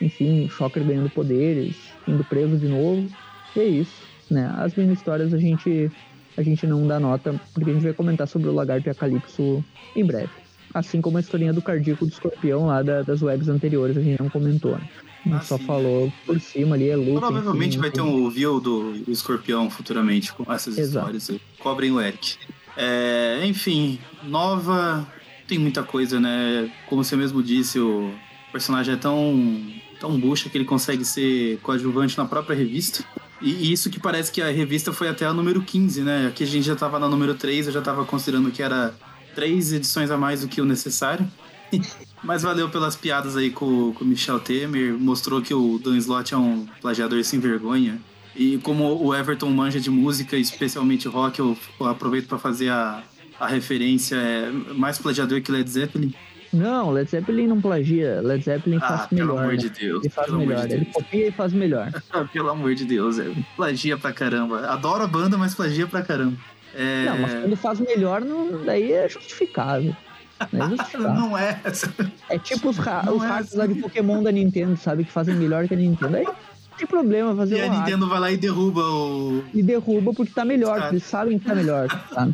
Enfim, Shocker ganhando poderes, indo preso de novo. E é isso, né? As mini histórias a gente, a gente não dá nota, porque a gente vai comentar sobre o Lagarto e a Calypso em breve. Assim como a historinha do cardíaco do escorpião lá da, das webs anteriores, a gente não comentou, né? Ah, só sim. falou por cima ali, é luta. Provavelmente enfim, vai ter um review do, do escorpião futuramente com essas Exato. histórias. Cobrem o Eric. É, enfim, nova. Tem muita coisa, né? Como você mesmo disse, o personagem é tão, tão bucha que ele consegue ser coadjuvante na própria revista. E isso que parece que a revista foi até a número 15, né? Aqui a gente já tava na número 3, eu já tava considerando que era três edições a mais do que o necessário. Mas valeu pelas piadas aí com, com o Michel Temer. Mostrou que o Dan Slott é um plagiador sem vergonha. E como o Everton manja de música, especialmente rock, eu aproveito para fazer a, a referência. É mais plagiador que Led Zeppelin. Não, Led Zeppelin não plagia. Led Zeppelin ah, faz melhor. Pelo amor né? de Deus. Ele faz melhor. De ele copia e faz melhor. pelo amor de Deus, é. plagia pra caramba. Adoro a banda, mas plagia pra caramba. É... Não, mas quando faz melhor, não, daí é justificável. Não é justificável. não é. É tipo os, ra os hacks lá de Pokémon da Nintendo, sabe? Que fazem melhor que a Nintendo. Aí tem problema fazer E a Nintendo vai lá e derruba o. E derruba porque tá melhor, porque eles sabem que tá melhor, tá?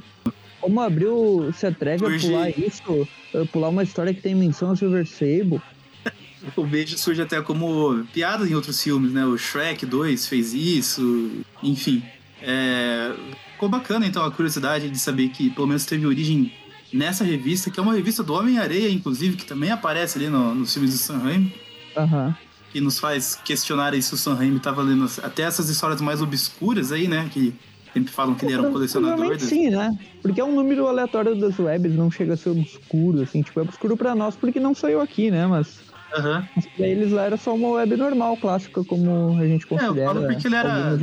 Como abriu, se atreve a pular isso, pular uma história que tem menção ao Silver Sable. O beijo surge até como piada em outros filmes, né? O Shrek 2 fez isso, enfim. É... Ficou bacana então a curiosidade de saber que pelo menos teve origem nessa revista, que é uma revista do Homem-Areia, inclusive, que também aparece ali no, nos filmes do Sam Raimi. Aham. Uhum que nos faz questionar aí se o Sam Raimi tava tá lendo até essas histórias mais obscuras aí, né? Que sempre falam que ele era um colecionador. Sim, né? Porque é um número aleatório das webs, não chega a ser obscuro, assim, tipo, é obscuro para nós porque não eu aqui, né? Mas. Uhum. Mas pra eles lá era só uma web normal, clássica, como a gente considera. É, eu falo porque ele era.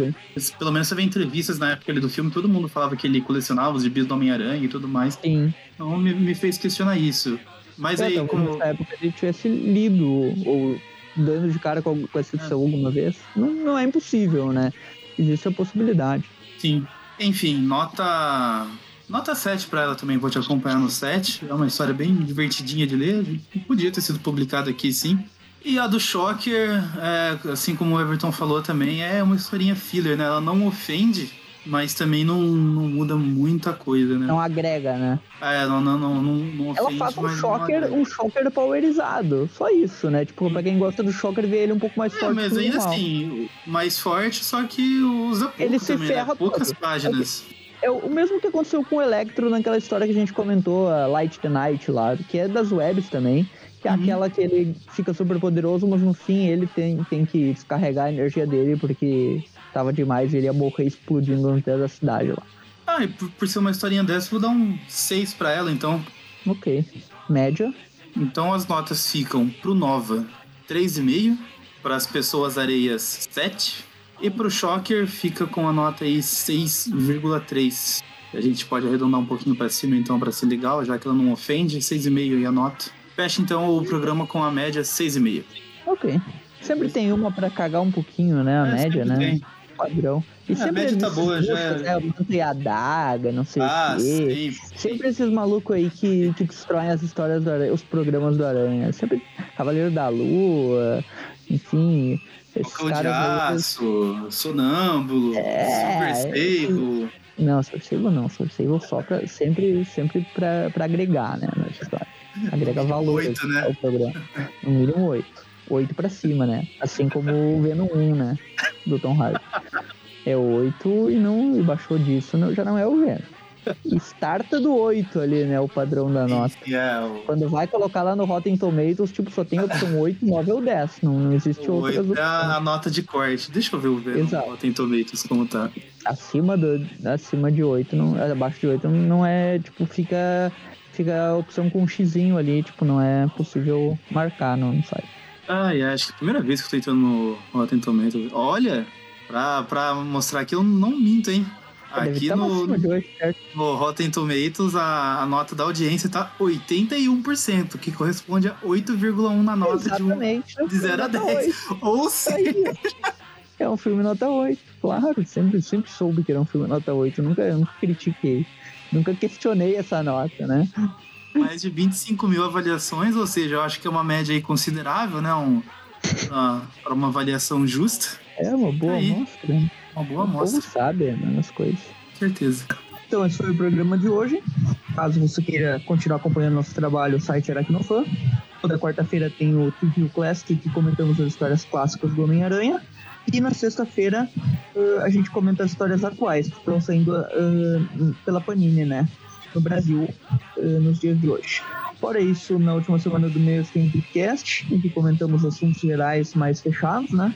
Pelo menos você vê entrevistas na época do filme, todo mundo falava que ele colecionava os gibis do Homem-Aranha e tudo mais. Sim. Então me, me fez questionar isso. Mas é, aí, como. Na época ele tivesse lido ou dando de cara com, com essa edição alguma vez, não, não é impossível, né? Existe a possibilidade. Sim. Enfim, nota. Nota 7 para ela também, vou te acompanhar no 7. É uma história bem divertidinha de ler. Podia ter sido publicada aqui, sim. E a do Shocker, é, assim como o Everton falou também, é uma historinha filler, né? Ela não ofende mas também não, não muda muita coisa, né? Não agrega, né? É, não, não, não, não, não Ela faz um shocker, um shocker powerizado. Só isso, né? Tipo, pra quem gosta do shocker, vê ele um pouco mais é, forte. Mas ainda normal. assim, mais forte, só que usa pouco ele se também, né? ferra né? Poucas todo. páginas. É, é o mesmo que aconteceu com o Electro naquela história que a gente comentou, a Light the Night lá, que é das webs também. Que é uhum. aquela que ele fica super poderoso, mas no fim ele tem, tem que descarregar a energia dele porque tava demais e ele ia morrer explodindo no teto da cidade lá. Ah, e por, por ser uma historinha dessa, vou dar um 6 pra ela, então. Ok. Média? Então as notas ficam pro Nova 3,5, para as pessoas areias 7 e pro Shocker fica com a nota aí 6,3. A gente pode arredondar um pouquinho para cima então para ser legal, já que ela não ofende, 6,5 aí a nota. Fecha então o programa com a média 6,5. Ok. Sempre tem uma pra cagar um pouquinho, né? A É, média, sempre né? tem. Padrão. E É, a sempre média tá boa, já é- né? E a daga, não sei Ah, o quê. sim. Sempre esses malucos aí que, que destroem as histórias do Aranha, os programas do Aranha. Sempre Cavaleiro da Lua, enfim. Cão de aço, sonâmbulo, É, super stable. Não, Sorceivo não. Sorceivo só pra, sempre, sempre pra, pra agregar, né? Nessa história. Agrega valor Oito, né? ao programa. No mínimo oito. Oito pra cima, né? Assim como o Venom 1, né? Do Tom Hardy. É oito e não e baixou disso, não, já não é o Venom. Starta do 8 ali, né? O padrão da nota. É, o Quando vai colocar lá no Rotten Tomatoes, tipo, só tem a opção 8, 9 ou 10. Não, não existe o outras oito é opções. a, nota de corte. Deixa eu ver o Exato. Rotten Tomatoes como tá. acima do acima de 8, não, abaixo de 8 não é, tipo, fica fica a opção com um xizinho ali, tipo, não é possível marcar no, no site. Ai, acho que é a primeira vez que eu tô entrando no Rotten Tomatoes. Olha, pra, pra mostrar que eu não minto, hein? Deve Aqui estar no, acima de 8, certo? no Rotten Tomatoes, a, a nota da audiência tá 81%, que corresponde a 8,1 na nota de, um, Exatamente. é um de 0 a filme nota 10. Ou oito. seja, É um filme nota 8, claro. Sempre, sempre soube que era um filme nota 8. Nunca, nunca critiquei. Nunca questionei essa nota, né? mais de 25 mil avaliações, ou seja, eu acho que é uma média aí considerável, né? Um, pra uma avaliação justa. É uma boa amostra. Uma boa amostra, sabe né, as coisas. com certeza. Então, esse foi o programa de hoje. Caso você queira continuar acompanhando nosso trabalho, o site Aracnofan. Toda quarta-feira tem o Review Classic, que comentamos as histórias clássicas do Homem-Aranha. E na sexta-feira eh, a gente comenta as histórias atuais que estão saindo eh, pela Panini, né? No Brasil, eh, nos dias de hoje. Fora isso, na última semana do mês tem o podcast, em que comentamos assuntos gerais mais fechados, né?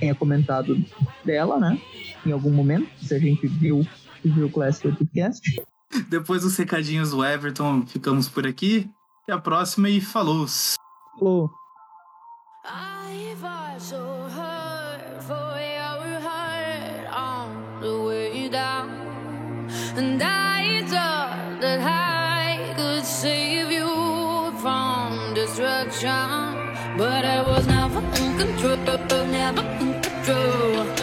tenha comentado dela, né, em algum momento, se a gente viu, viu o Classic Podcast. Depois dos recadinhos do Everton, ficamos por aqui. Até a próxima e falou! Falou! And I thought that I could save you from destruction, but I was never in control, never in control,